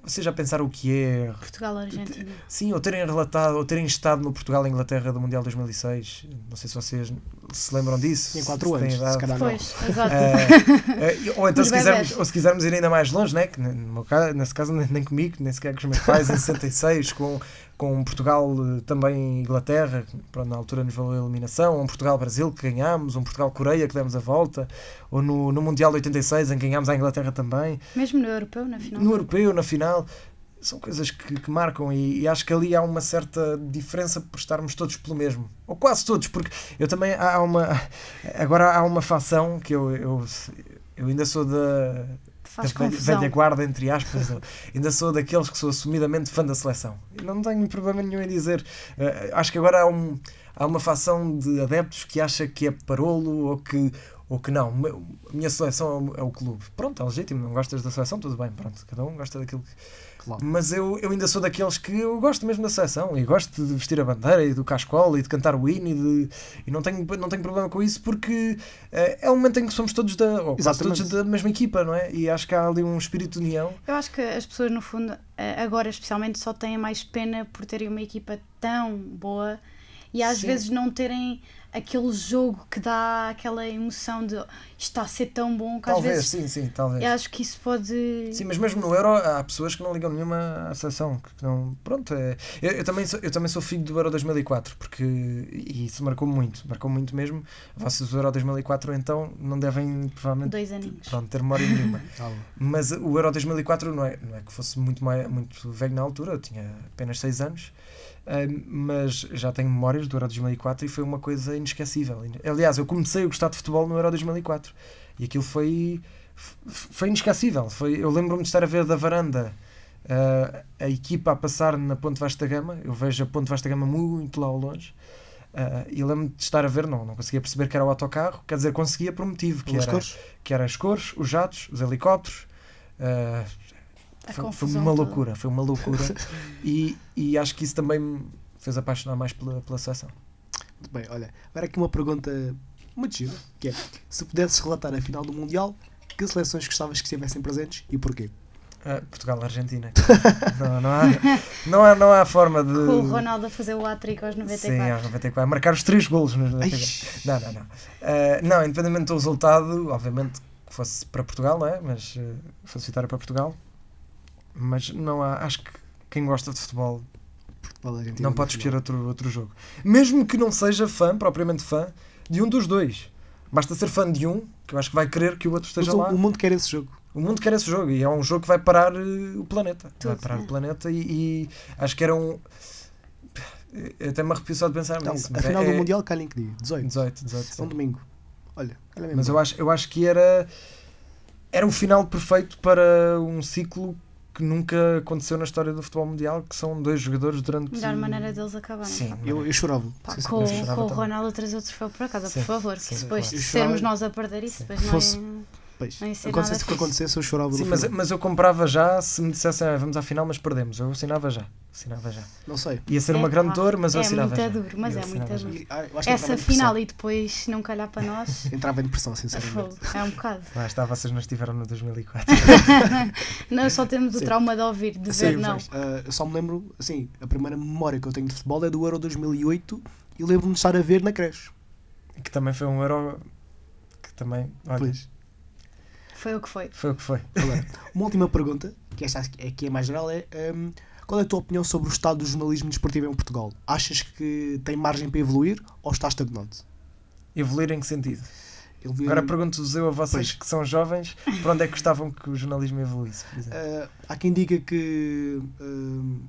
Vocês já pensaram o que é Portugal-Argentina. Sim, ou terem relatado, ou terem estado no Portugal e Inglaterra do Mundial 2006. Não sei se vocês se lembram disso. Tinha se 4 têm anos, se calhar não. Pois, exato. Eh, eh, ou então se quisermos, ou se quisermos ir ainda mais longe, né? que no meu caso, nesse caso nem, nem comigo, nem sequer com os meus pais, em 66, com, com Portugal eh, também Inglaterra, que, na altura nos valeu a eliminação, ou um Portugal-Brasil que ganhámos, um Portugal-Coreia que demos a volta, ou no, no Mundial de 86 em que ganhámos a Inglaterra também Mesmo no europeu, na final. no europeu, na final, são coisas que, que marcam e, e acho que ali há uma certa diferença por estarmos todos pelo mesmo. Ou quase todos, porque eu também há uma. Agora há uma facção que eu, eu, eu ainda sou da, Faz da velha, confusão. velha guarda, entre aspas, ainda sou daqueles que sou assumidamente fã da seleção. Não tenho problema nenhum em dizer. Eh, acho que agora há, um, há uma facção de adeptos que acha que é parolo ou que, ou que não. A minha seleção é o, é o clube. Pronto, é legítimo. Não gostas da seleção, tudo bem. Pronto, cada um gosta daquilo que. Claro. Mas eu, eu ainda sou daqueles que eu gosto mesmo da seleção e gosto de vestir a bandeira e do cascola e de cantar o hino e, de, e não, tenho, não tenho problema com isso porque eh, é o momento em que somos todos da, todos da mesma equipa, não é? E acho que há ali um espírito de união. Eu acho que as pessoas, no fundo, eh, agora especialmente, só têm mais pena por terem uma equipa tão boa e às Sim. vezes não terem aquele jogo que dá aquela emoção de está a ser tão bom que às Talvez, vezes sim, sim, talvez. eu acho que isso pode. Sim, mas mesmo no Euro há pessoas que não ligam nenhuma à seleção. Que não, pronto, é, eu, eu também sou, eu também sou filho do Euro 2004 porque, e isso marcou muito, marcou muito mesmo. Vocês do Euro 2004 então não devem provavelmente Dois aninhos. pronto, ter memória nenhuma. [LAUGHS] Mas o Euro 2004 não é, não é que fosse muito, mais, muito velho na altura, eu tinha apenas 6 anos, mas já tenho memórias do Euro 2004 e foi uma coisa inesquecível. Aliás, eu comecei a gostar de futebol no Euro 2004 e aquilo foi, foi inesquecível. Foi, eu lembro-me de estar a ver da varanda ah, a equipa a passar na Ponte Vasta Gama, eu vejo a Ponte Vasta Gama muito lá ao longe. ah, e lembro-me de estar a ver, não, não conseguia perceber que era o autocarro, quer dizer, conseguia por um motivo, que pelas era, cores? que era as cores, os jatos, os helicópteros. A foi, foi uma toda. loucura, foi uma loucura. [LAUGHS] e, e acho que isso também me fez apaixonar mais pela, pela seleção. Muito bem, olha, agora aqui uma pergunta muito gira, que é, se pudesses relatar a final do Mundial, que seleções gostavas que estivessem presentes e porquê? Ah, Portugal-Argentina. [LAUGHS] não, não, há, não, há, não há forma de. Com o Ronaldo a fazer o hat-trick aos Sim, 94. aos 94. A marcar os três golos nos 94. Ai, Não, não, não. Ah, não, independentemente do resultado, obviamente que fosse para Portugal, não é? Mas uh, fosse vitória para Portugal. Mas não há. Acho que quem gosta de futebol não no pode escolher outro, outro jogo. Mesmo que não seja fã, propriamente fã, de um dos dois. Basta ser fã de um, que eu acho que vai querer que o outro esteja o, lá. o mundo quer esse jogo. O mundo quer esse jogo e é um jogo que vai parar eh, o planeta. vai Tudo, parar né? o planeta e, e acho que era um. eu Até me arrepio só de pensar Então, nisso. a final é, do Mundial calha em que dia? 18. 18, 18. É um domingo. Olha, olha mesmo. Mas eu acho, eu acho que era. Era o final perfeito para um ciclo que nunca aconteceu na história do futebol mundial, que são dois jogadores durante. Melhor maneira deles acabarem. Sim, Eu, eu chorava. Pá, Sim, com, eu chorava com o. Ronaldo a trazer o troféu para casa, Sim, por favor. sim, que depois, claro. sermos nós a perder isso, Sim. depois não Fosse- é. Pois. Acontecesse o que acontecesse, eu chorava Sim, mas, mas eu comprava já se me dissessem "Ah, vamos à final, mas perdemos. Eu assinava já. Assinava já. Não sei. Ia ser uma É, grande pá, dor, mas eu é assinava muito já. duro, mas Eu é muito duro. Ah, eu Essa final e depois não calhar para nós, Entrava em depressão, sinceramente. é um bocado. Lá está, vocês não estiveram no 2004. [LAUGHS] Não, só temos o Sim. trauma de ouvir, de Sim, ver, não. eu só me lembro, assim, a primeira memória que eu tenho de futebol é do Euro 2008 e lembro-me de estar a ver na creche. que também foi um euro que também olha, Pois. Foi o que foi. foi o que foi. Agora, uma última pergunta, que esta é que é mais geral, é hum, qual é a tua opinião sobre o estado do jornalismo desportivo em Portugal? Achas que tem margem para evoluir ou está estagnado? Evoluir em que sentido? Evoluir- Agora pergunto-vos eu a vocês Pois. que são jovens, para onde é que gostavam que o jornalismo evoluísse, por exemplo? Ah, há quem diga que hum,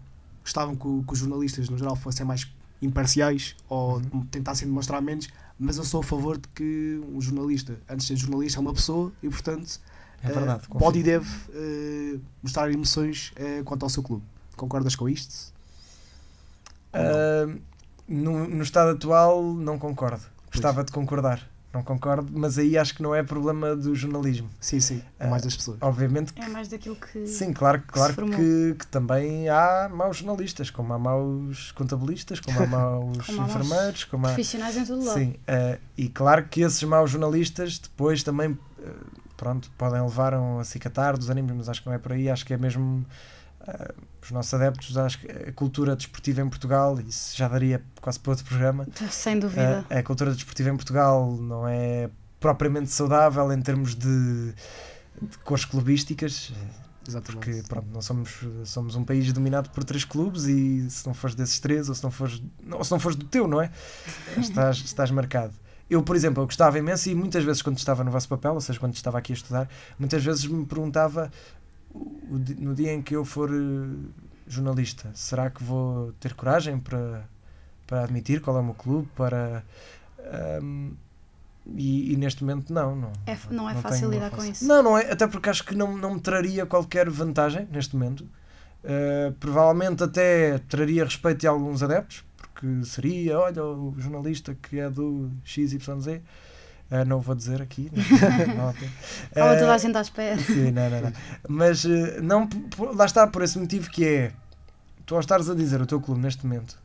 gostavam que, que os jornalistas, no geral, fossem mais imparciais ou Uhum. tentassem demonstrar menos, mas eu sou a favor de que um jornalista, antes de ser jornalista, é uma pessoa e, portanto, É verdade. eh, pode e deve eh, mostrar emoções eh, quanto ao seu clube. Concordas com isto? Ah, no, no estado atual, não concordo. Gostava de concordar. Não concordo, mas aí acho que não é problema do jornalismo. Sim, sim, é mais das pessoas. Obviamente que É mais daquilo que. Sim, claro, claro formou. que, que também há maus jornalistas, como há maus contabilistas, como há [LAUGHS] maus Como enfermeiros, como há. Profissionais em todo lado. Sim, eh, e claro que esses maus jornalistas depois também eh, pronto, podem levar a um acicatar dos ânimos, mas acho que não é por aí, acho que é mesmo eh, os nossos adeptos, acho que a cultura desportiva em Portugal, isso já daria quase para outro programa, Sem dúvida. a, a cultura desportiva em Portugal não é propriamente saudável em termos de, de cores clubísticas, Exatamente. porque pronto, não somos, somos um país dominado por três clubes e se não fores desses três, ou se não fores, ou se não fores do teu, não é? [LAUGHS] Estás, estás marcado. Eu, por exemplo, eu gostava imenso e muitas vezes quando estava no vosso papel, ou seja, quando estava aqui a estudar, muitas vezes me perguntava no dia em que eu for eh, jornalista, será que vou ter coragem para, para admitir qual é o meu clube, para ahm, e, e neste momento não, não. É não é tenho fácil lidar com isso. Não, não é, até porque acho que não, não me traria qualquer vantagem neste momento. Uh, provavelmente até traria respeito de alguns adeptos, porque seria, olha, o jornalista que é do XYZ. Uh, não vou dizer aqui. [LAUGHS] Não, não. Estava toda a Uh, gente à espera. Sim, não, não, não. Mas eh, não, lá está por esse motivo que é tu ao estares a dizer o teu clube neste momento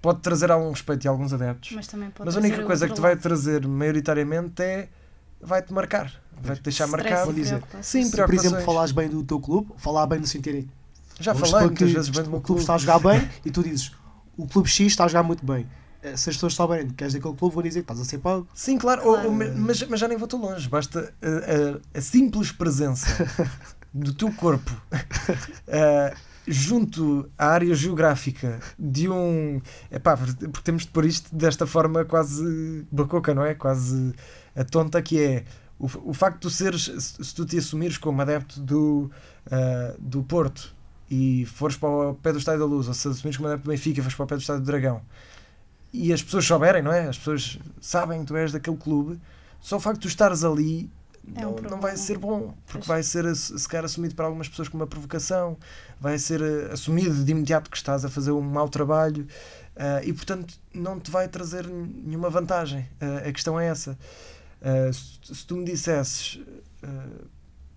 pode trazer algum respeito e alguns adeptos, Mas também pode mas a única o coisa que te vai trazer maioritariamente é vai-te marcar, vai-te deixar Stress marcado. Vou e dizer. Sim, Se, por exemplo, falares bem do teu clube, falar bem no sentido Já falei muitas que vezes bem do meu o clube clube. está a jogar [LAUGHS] bem e tu dizes o clube X está a jogar muito bem. Eh, Se as pessoas souberem que és daquele clube, vão dizer que estás a ser pago. Sim, claro, Claro. ou mas, mas já nem vou tão longe. Basta a, a- a simples presença [LAUGHS] do teu corpo ah, junto à área geográfica de um. Epá, porque porque temos de pôr isto desta forma quase bacoca, não é? Quase a tonta que é. O, o facto de tu seres, se tu te assumires como adepto do, ah, do Porto e fores para o pé do Estádio da Luz, ou se assumires como adepto do Benfica e fores para o pé do Estádio do Dragão, e as pessoas souberem, não é? As pessoas sabem que tu és daquele clube, só o facto de tu estares ali É um não, não vai ser bom, porque vai ser se calhar assumido para algumas pessoas como uma provocação, vai ser eh, assumido de imediato que estás a fazer um mau trabalho ah, e portanto não te vai trazer nenhuma vantagem. Ah, a questão é essa. Ah, se, se tu me dissesses,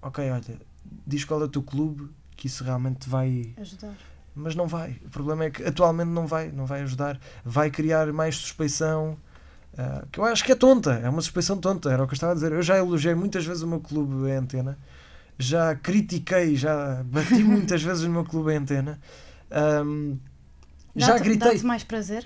ok, olha, diz qual é o teu clube, que isso realmente te vai Ajudar. Mas não vai. O problema é que atualmente não vai, não vai ajudar, vai criar mais suspeição. ah, que eu acho que é tonta, é uma suspeição tonta, era o que eu estava a dizer. Eu já elogiei muitas vezes o meu clube em antena, já critiquei, já bati [LAUGHS] muitas vezes no meu clube em antena, ahm, já gritei Dá-te mais prazer?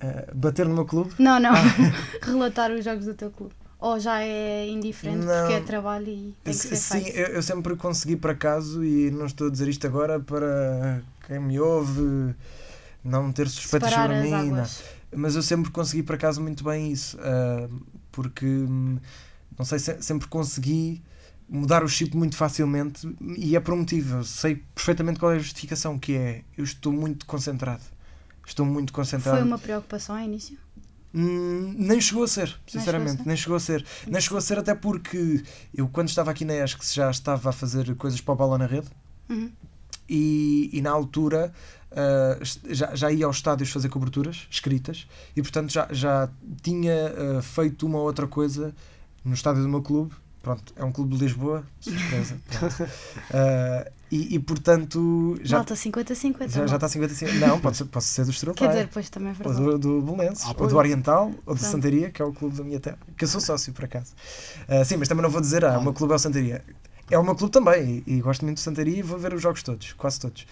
ah, bater no meu clube. Não, não. [LAUGHS] Relatar os jogos do teu clube. Ou já é indiferente Não. porque é trabalho e tem que ser Sim, feito. eu, eu sempre consegui por acaso, e não estou a dizer isto agora para quem me ouve não ter suspeitas sobre mim. mas eu sempre consegui por acaso muito bem isso ah, porque hum, não sei se sempre consegui mudar o chip muito facilmente e é por um motivo eu sei perfeitamente qual é a justificação que é eu estou muito concentrado estou muito concentrado Foi uma preocupação ao início? Hum, nem chegou a ser, sinceramente, ser? nem chegou a ser. Nem chegou a ser até porque eu quando estava aqui na ESC já estava a fazer coisas para a bola na rede Uhum. E, e na altura est- já, já ia aos estádios fazer coberturas escritas e portanto já, já tinha ah, feito uma outra coisa no estádio do meu clube. Pronto, é um clube de Lisboa, surpresa. [LAUGHS] Ah, e, e, portanto já, Malta 50-50. já, já está 55. Não, pode ser, posso ser do Estrela Quer dizer, pois também é Ou verdade. do, do Belenenses, Ah, ou do Oriental, ou do. Santaria, que é o clube da minha terra, que eu sou sócio, por acaso. Sim, mas também não vou dizer, ah, o meu clube é o Santaria. É o meu clube também, e, e gosto muito do Santaria e vou ver os jogos todos, quase todos.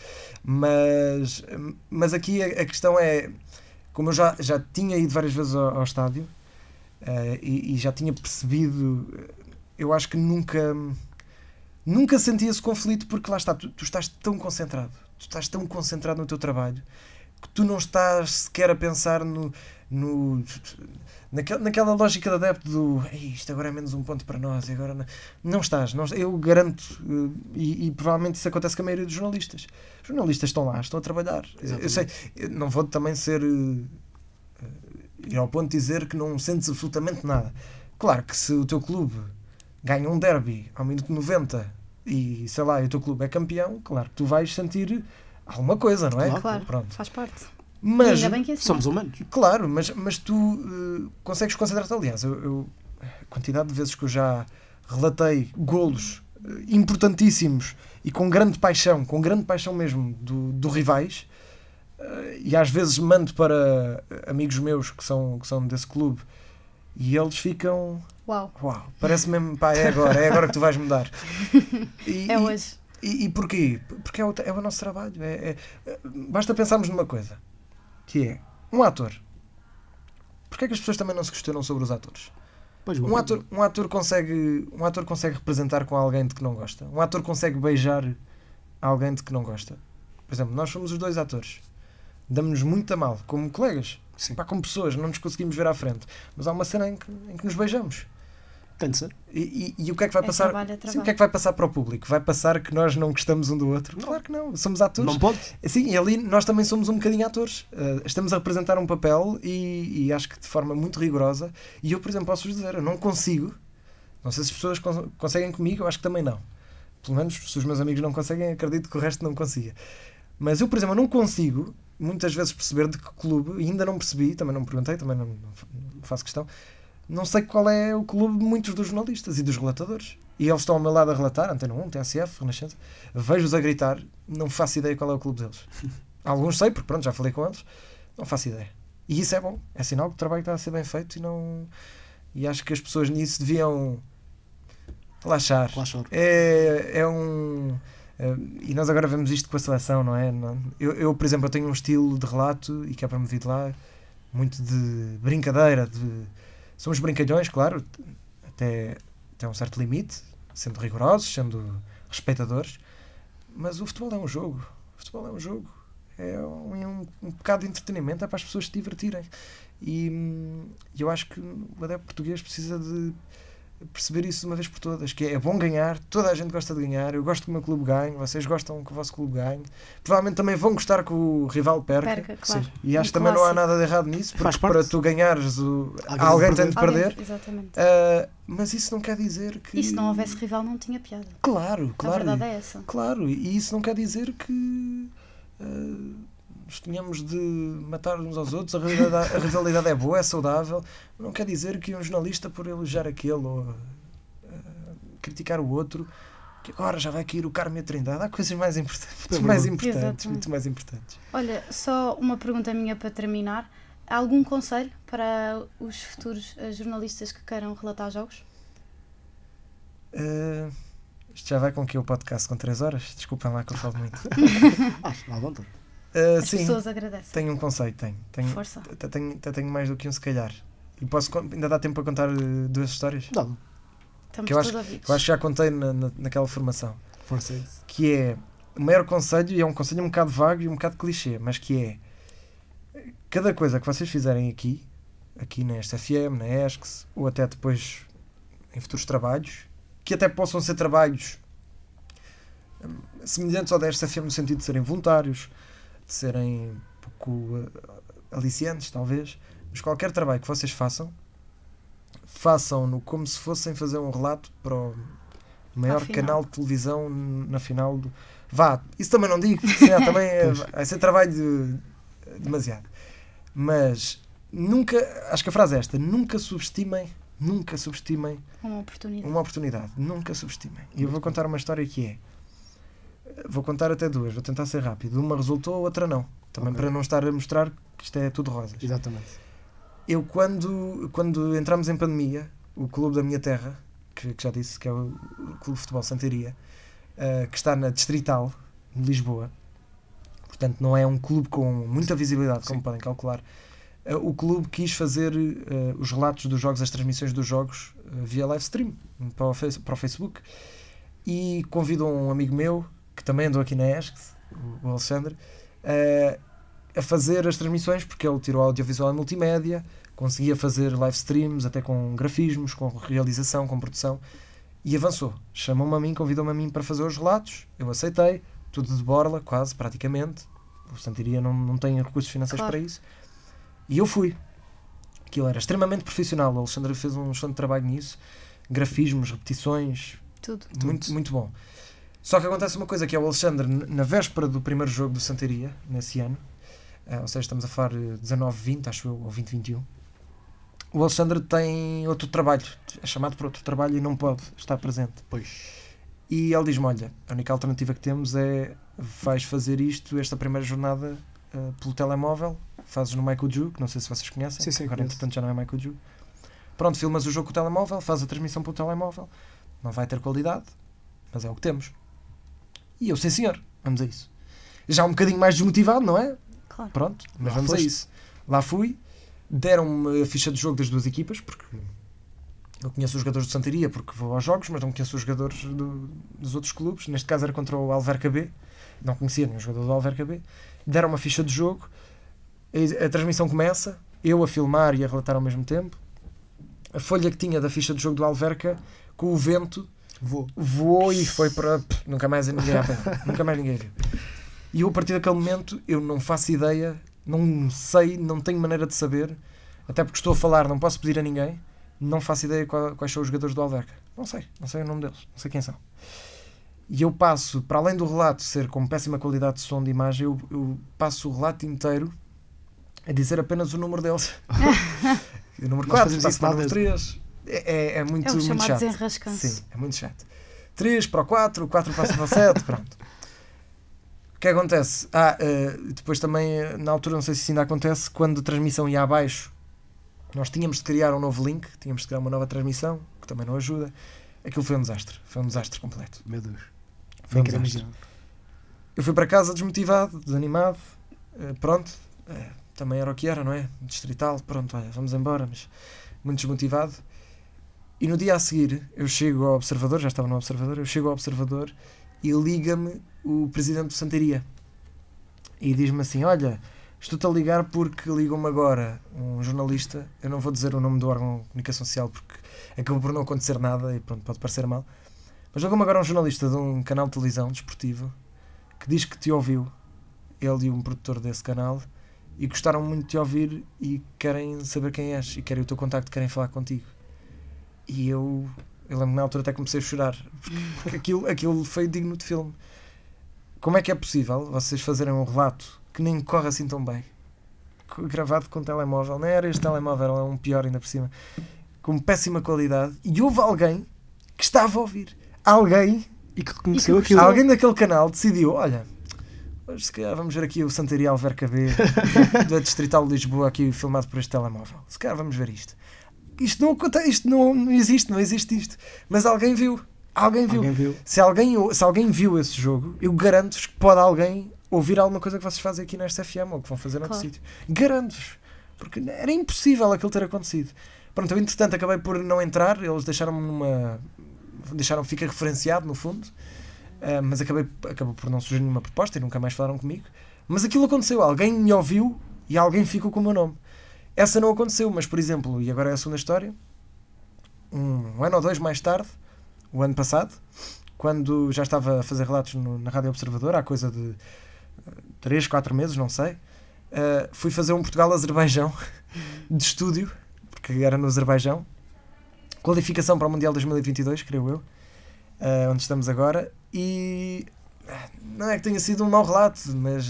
Mas, mas aqui a, a questão é, como eu já, já tinha ido várias vezes ao, ao estádio ah, e, e já tinha percebido, eu acho que nunca, nunca senti esse conflito, porque lá está, tu, tu estás tão concentrado, tu estás tão concentrado no teu trabalho que tu não estás sequer a pensar no, no naquela, naquela lógica de adepto do "Ei, isto agora é menos um ponto para nós agora não, não estás, não, eu garanto eh, e, e provavelmente isso acontece com a maioria dos jornalistas. Os jornalistas estão lá, estão a trabalhar. Eu sei, eu não vou também ser eh, eh, ir ao ponto de dizer que não sentes absolutamente nada. Claro que se o teu clube ganha um derby ao minuto 90 e sei lá, e o teu clube é campeão claro que tu vais sentir alguma coisa, não é? Claro. Claro, Pronto. faz parte. Mas, Ainda bem que é assim. Somos humanos. claro, mas, mas tu eh, consegues concentrar-te. Aliás, eu, eu a quantidade de vezes que eu já relatei golos eh, importantíssimos e com grande paixão, com grande paixão mesmo do, do rivais, eh, e às vezes mando para amigos meus que são, que são desse clube e eles ficam. Uau, Uau, parece mesmo, pá, é agora, é agora que tu vais mudar. [LAUGHS] E, é e- hoje. E, e porquê? Porque é o, é o nosso trabalho. É, é- basta pensarmos numa coisa, que é um ator. Porquê é que as pessoas também não se questionam sobre os atores? Pois, Um ator, um, ator consegue, um ator consegue representar com alguém de que não gosta. Um ator consegue beijar alguém de que não gosta. Por exemplo, nós somos os dois atores. Damos-nos muito a mal, como colegas, Sim. pá, como pessoas, não nos conseguimos ver à frente. Mas há uma cena em que, em que nos beijamos. Tem de ser. E, e- e o que é que vai É passar? trabalho, é Sim, o que é que vai passar para o público? Vai passar que nós não gostamos um do outro? Claro que não, somos atores. Não pode? Sim, e ali nós também somos um bocadinho atores. Uh, estamos a representar um papel e, e acho que de forma muito rigorosa. E eu, por exemplo, posso-vos dizer, eu não consigo. Não sei se as pessoas cons- conseguem comigo, eu acho que também não. Pelo menos, se os meus amigos não conseguem, acredito que o resto não consiga. Mas eu, por exemplo, não consigo muitas vezes perceber de que clube, e ainda não percebi, também não me perguntei, também não, não faço questão, não sei qual é o clube de muitos dos jornalistas e dos relatadores. E eles estão ao meu lado a relatar, Antena 1, TSF, Renascença, vejo-os a gritar, não faço ideia qual é o clube deles. [LAUGHS] Alguns sei, porque pronto, já falei com eles, não faço ideia. E isso é bom, é sinal que o trabalho está a ser bem feito e não. E acho que as pessoas nisso deviam relaxar. Choro. É, é um. é, e nós agora vemos isto com a seleção, não é? Eu, eu, por exemplo, eu tenho um estilo de relato e que é promovido lá, muito de brincadeira. De, somos brincalhões, claro, até, até um certo limite, sendo rigorosos, sendo respeitadores, mas o futebol é um jogo. O futebol é um jogo. É um, é um, um bocado de entretenimento, é para as pessoas se divertirem. E hum, eu acho que o adepto português precisa de perceber isso de uma vez por todas, que é bom ganhar, toda a gente gosta de ganhar, eu gosto que o meu clube ganhe, vocês gostam que o vosso clube ganhe. Provavelmente também vão gostar que o rival perca. Perca, claro. E acho Um que também não há nada de errado nisso, porque para tu ganhares o... Alguém alguém de tem de perder. Exatamente. Ah, mas isso não quer dizer que. E se não houvesse rival, não tinha piada. Claro, A claro. verdade é essa. Claro, e isso não quer dizer que ah, nos tenhamos de matar uns aos outros, a rivalidade, a rivalidade é boa, é saudável. Não quer dizer que um jornalista, por elogiar aquele ou ah, criticar o outro, que agora já vai cair o Carme e a Trindade. Há coisas mais importantes, É muito mais verdade. importantes, Exatamente. muito mais importantes. Olha, só uma pergunta minha para terminar. Há algum conselho para os futuros eh, jornalistas que queiram relatar jogos? Ah, isto já vai com que o podcast com 3 horas? Desculpem lá que eu falo muito. [LAUGHS] Ah, à vontade. Ah, As sim, pessoas agradecem. tenho um conceito, tenho. tenho Força. até tenho, tenho mais do que um, se calhar. E posso, ainda dá tempo para contar eh, duas histórias? Dá, Estamos que eu acho- todos ouvidos. Eu acho que já contei na, na- naquela formação. força é isso. Que é o maior conselho, e é um conselho um bocado vago e um bocado clichê, mas que é cada coisa que vocês fizerem aqui, aqui na SFM, na ESCS, ou até depois em futuros trabalhos, que até possam ser trabalhos hum, semelhantes ao da SFM no sentido de serem voluntários, de serem um pouco eh, aliciantes, talvez, mas qualquer trabalho que vocês façam, façam-no como se fossem fazer um relato para o maior canal de televisão na final do. Vá, isso também não digo, se calhar também é, vai ser trabalho de- demasiado. Mas nunca, acho que a frase é esta: nunca subestimem, nunca subestimem Uma oportunidade. uma oportunidade. Nunca subestimem. E eu vou contar uma história que é. Vou contar até duas, vou tentar ser rápido. Uma resultou, a outra não. Também Ok. para não estar a mostrar que isto é tudo rosas. Exatamente. Eu, quando, quando entramos em pandemia, o clube da minha terra, que, que já disse que é o, Clube de Futebol Santaria, eh, que está na Distrital, de Lisboa, portanto não é um clube com muita visibilidade, como Sim. podem calcular, eh, o clube quis fazer eh, os relatos dos jogos, as transmissões dos jogos, via live stream, para o, para o Facebook, e convidou um amigo meu, que também andou aqui na ESC, o, Alexandre, eh, a fazer as transmissões, porque ele tirou audiovisual e multimédia, conseguia fazer live streams, até com grafismos, com realização, com produção, e avançou. Chamou-me a mim, convidou-me a mim para fazer os relatos, eu aceitei, tudo de borla, quase, praticamente. O Santiria não, não tem recursos financeiros Claro. para isso. E eu fui. Aquilo era extremamente profissional, o Alexandre fez um excelente trabalho nisso, grafismos, repetições, Tudo. muito, muito bom. Só que acontece uma coisa que é o Alexandre, na véspera do primeiro jogo do Santaria, nesse ano, eh, ou seja, estamos a falar eh, 19-20, acho eu, ou 20-21, o Alexandre tem outro trabalho, é chamado por outro trabalho e não pode estar presente. Pois. E ele diz-me: Olha, a única alternativa que temos é vais fazer isto, esta primeira jornada, eh, pelo telemóvel, fazes no MyCoju, que não sei se vocês conhecem, Sim, sim, agora conheço. entretanto já não é MyCoju. Pronto, filmas o jogo com o telemóvel, faz a transmissão pelo telemóvel, não vai ter qualidade, mas é o que temos. E eu, sim senhor, vamos a isso. Já um bocadinho mais desmotivado, não é? Claro. Pronto, mas Lá vamos a foste. isso. Lá fui, deram-me a ficha de jogo das duas equipas, porque eu conheço os jogadores do Santaria porque vou aos jogos, mas não conheço os jogadores do- dos outros clubes. Neste caso era contra o Alverca B, não conhecia nenhum jogador do Alverca B. Deram uma ficha de jogo, a, a transmissão começa, eu a filmar e a relatar ao mesmo tempo. A folha que tinha da ficha de jogo do Alverca, com o vento, Vou. voou e foi para. pff, Nunca mais ninguém. [LAUGHS] Nunca mais ninguém viu. E eu, a partir daquele momento, eu não faço ideia, não sei, não tenho maneira de saber, até porque estou a falar, não posso pedir a ninguém, não faço ideia qual- quais são os jogadores do Alverca. Não sei, não sei o nome deles, não sei quem são. E eu passo, para além do relato ser com péssima qualidade de som de imagem, eu, eu passo o relato inteiro a dizer apenas o número deles. [LAUGHS] o número Nós 4, fazemos passo isso para o número 3. É, é, é muito, É muito chamado chato. Sim, é muito chato. 3 para o 4, 4 passa para o 7, [LAUGHS] pronto. O que acontece? Ah, eh, depois também, eh, na altura, não sei se isso ainda acontece, quando a transmissão ia abaixo, nós tínhamos de criar um novo link, tínhamos de criar uma nova transmissão, que também não ajuda. Aquilo foi um desastre, foi um desastre completo. Meu Deus. Foi um desastre. Eu fui para casa desmotivado, desanimado, eh, pronto, também era o que era, não é? Distrital, pronto, olha, vamos embora, mas muito desmotivado. E no dia a seguir, eu chego ao Observador, já estava no Observador, eu chego ao Observador e liga-me o presidente do Santaria e diz-me assim: Olha, estou-te a ligar porque ligou-me agora um jornalista, eu não vou dizer o nome do órgão de comunicação social porque acabou por não acontecer nada e pronto, pode parecer mal, mas ligou-me agora um jornalista de um canal de televisão desportivo que diz que te ouviu, ele e um produtor desse canal, e gostaram muito de te ouvir e querem saber quem és e querem o teu contacto, querem falar contigo. E eu, eu lembro que na altura até comecei a chorar, [LAUGHS] porque aquilo, aquilo foi digno de filme. Como é que é possível vocês fazerem um relato que nem corre assim tão bem, gravado com telemóvel, não era este telemóvel, é um pior ainda por cima, com péssima qualidade, e houve alguém que estava a ouvir. Alguém E que reconheceu aquilo. Alguém daquele canal decidiu, olha, hoje se calhar vamos ver aqui o Santaria Alverca B [LAUGHS] da Distrital de Lisboa aqui filmado por este telemóvel. Se calhar vamos ver isto. Isto não acontece, isto não, não existe, não existe isto. Mas alguém viu. Alguém viu. Alguém viu. Se, alguém, se alguém viu esse jogo, eu garanto-vos que pode alguém ouvir alguma coisa que vocês fazem aqui nesta FM ou que vão fazer noutro Claro. sítio. Garanto-vos. Porque era impossível aquilo ter acontecido. Pronto, eu entretanto acabei por não entrar, eles deixaram-me numa. deixaram fica referenciado no fundo, Ah, mas acabei, acabou por não surgir nenhuma proposta e nunca mais falaram comigo. Mas aquilo aconteceu, alguém me ouviu e alguém ficou com o meu nome. Essa não aconteceu, mas por exemplo, e agora é a segunda história, um ano ou dois mais tarde, o ano passado, quando já estava a fazer relatos no- na Rádio Observador, há coisa de 3, 4 meses, não sei, ah, fui fazer um Portugal-Azerbaijão [LAUGHS] de estúdio, porque era no Azerbaijão, qualificação para o Mundial 2022, creio eu, ah, onde estamos agora, e não é que tenha sido um mau relato, mas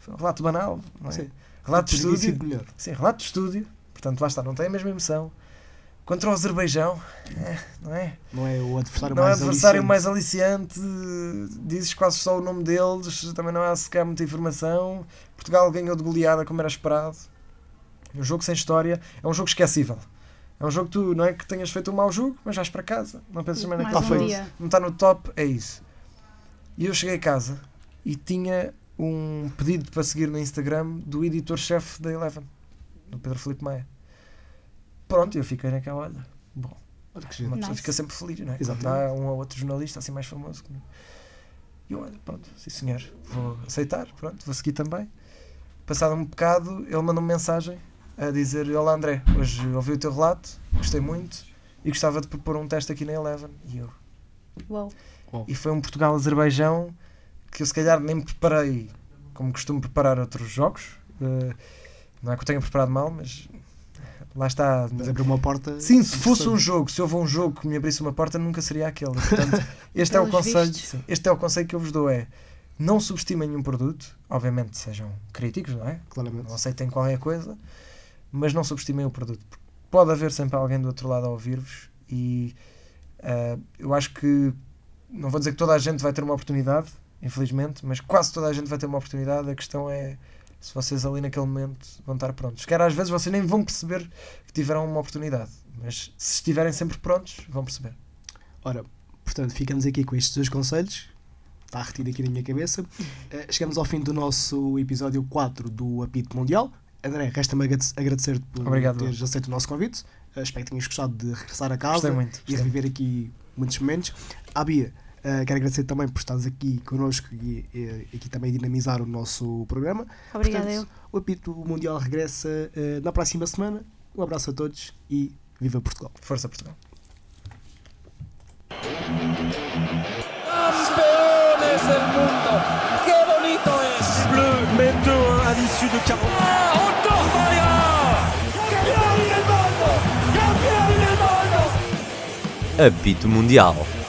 foi um relato banal, não é? Sim. Relato de estúdio, melhor. Sim, relato de estúdio. Portanto, lá está, não tem a mesma emoção. Contra o Azerbaijão, eh, não é? Não é o adversário Não é mais adversário aliciante. mais aliciante, dizes quase só o nome deles, também não há sequer muita informação. Portugal ganhou de goleada como era esperado. Um jogo sem história, é um jogo esquecível. É um jogo que tu, não é que tenhas feito um mau jogo, mas vais para casa, não pensas mais naquilo. Um. Não está no top, é isso. E eu cheguei a casa e tinha um pedido para seguir no Instagram do editor-chefe da Eleven, do Pedro Felipe Maia. Pronto, eu fiquei naquela, olha, bom, Olha que giro. uma pessoa Nice. fica sempre feliz, não é? Quando Exatamente. há um ou outro jornalista assim mais famoso. E eu, olha, pronto, sim senhor, vou aceitar, pronto, vou seguir também. Passado um bocado, ele mandou-me mensagem a dizer: Olá André, hoje ouvi o teu relato, gostei muito e gostava de propor um teste aqui na Eleven. E eu, Uau. e foi um Portugal-Azerbaijão que eu se calhar nem me preparei como costumo preparar outros jogos. Eh, não é que eu tenha preparado mal, mas lá está. Mas abriu uma porta. Sim, se fosse um jogo, se houve um jogo que me abrisse uma porta, nunca seria aquele. Portanto, [LAUGHS] este é o conselho. sim, este é o conselho que eu vos dou é não subestimem nenhum produto, obviamente sejam críticos, não é? Claramente. Não aceitem qualquer coisa, mas não subestimem o produto. pode haver sempre alguém do outro lado a ouvir-vos e uh, eu acho que não vou dizer que toda a gente vai ter uma oportunidade, infelizmente, mas quase toda a gente vai ter uma oportunidade. A questão é se vocês ali naquele momento vão estar prontos. Quer às vezes vocês nem vão perceber que tiveram uma oportunidade, mas se estiverem sempre prontos, vão perceber. Ora, portanto, ficamos aqui com estes dois conselhos. Está retido aqui na minha cabeça. Uh, chegamos ao fim do nosso episódio 4 do Apito Mundial. André, resta-me agradecer por Obrigado. teres aceito o nosso convite. Uh, espero que tenhas gostado de regressar a casa Gostei muito. e reviver aqui muitos momentos. À Bia, uh, quero agradecer também por estares aqui connosco e, e, e aqui também dinamizar o nosso programa. Obrigada Portanto, O Apito Mundial regressa uh, na próxima semana. Um abraço a todos e viva Portugal. Força Portugal. Campeones del mundo. ¡Qué bonito es! Bleu met 2-1 à l'issue de 40. ¡Ah, Meyer! ¡Campeón del mundo! ¡Campeón del mundo! Apito Mundial.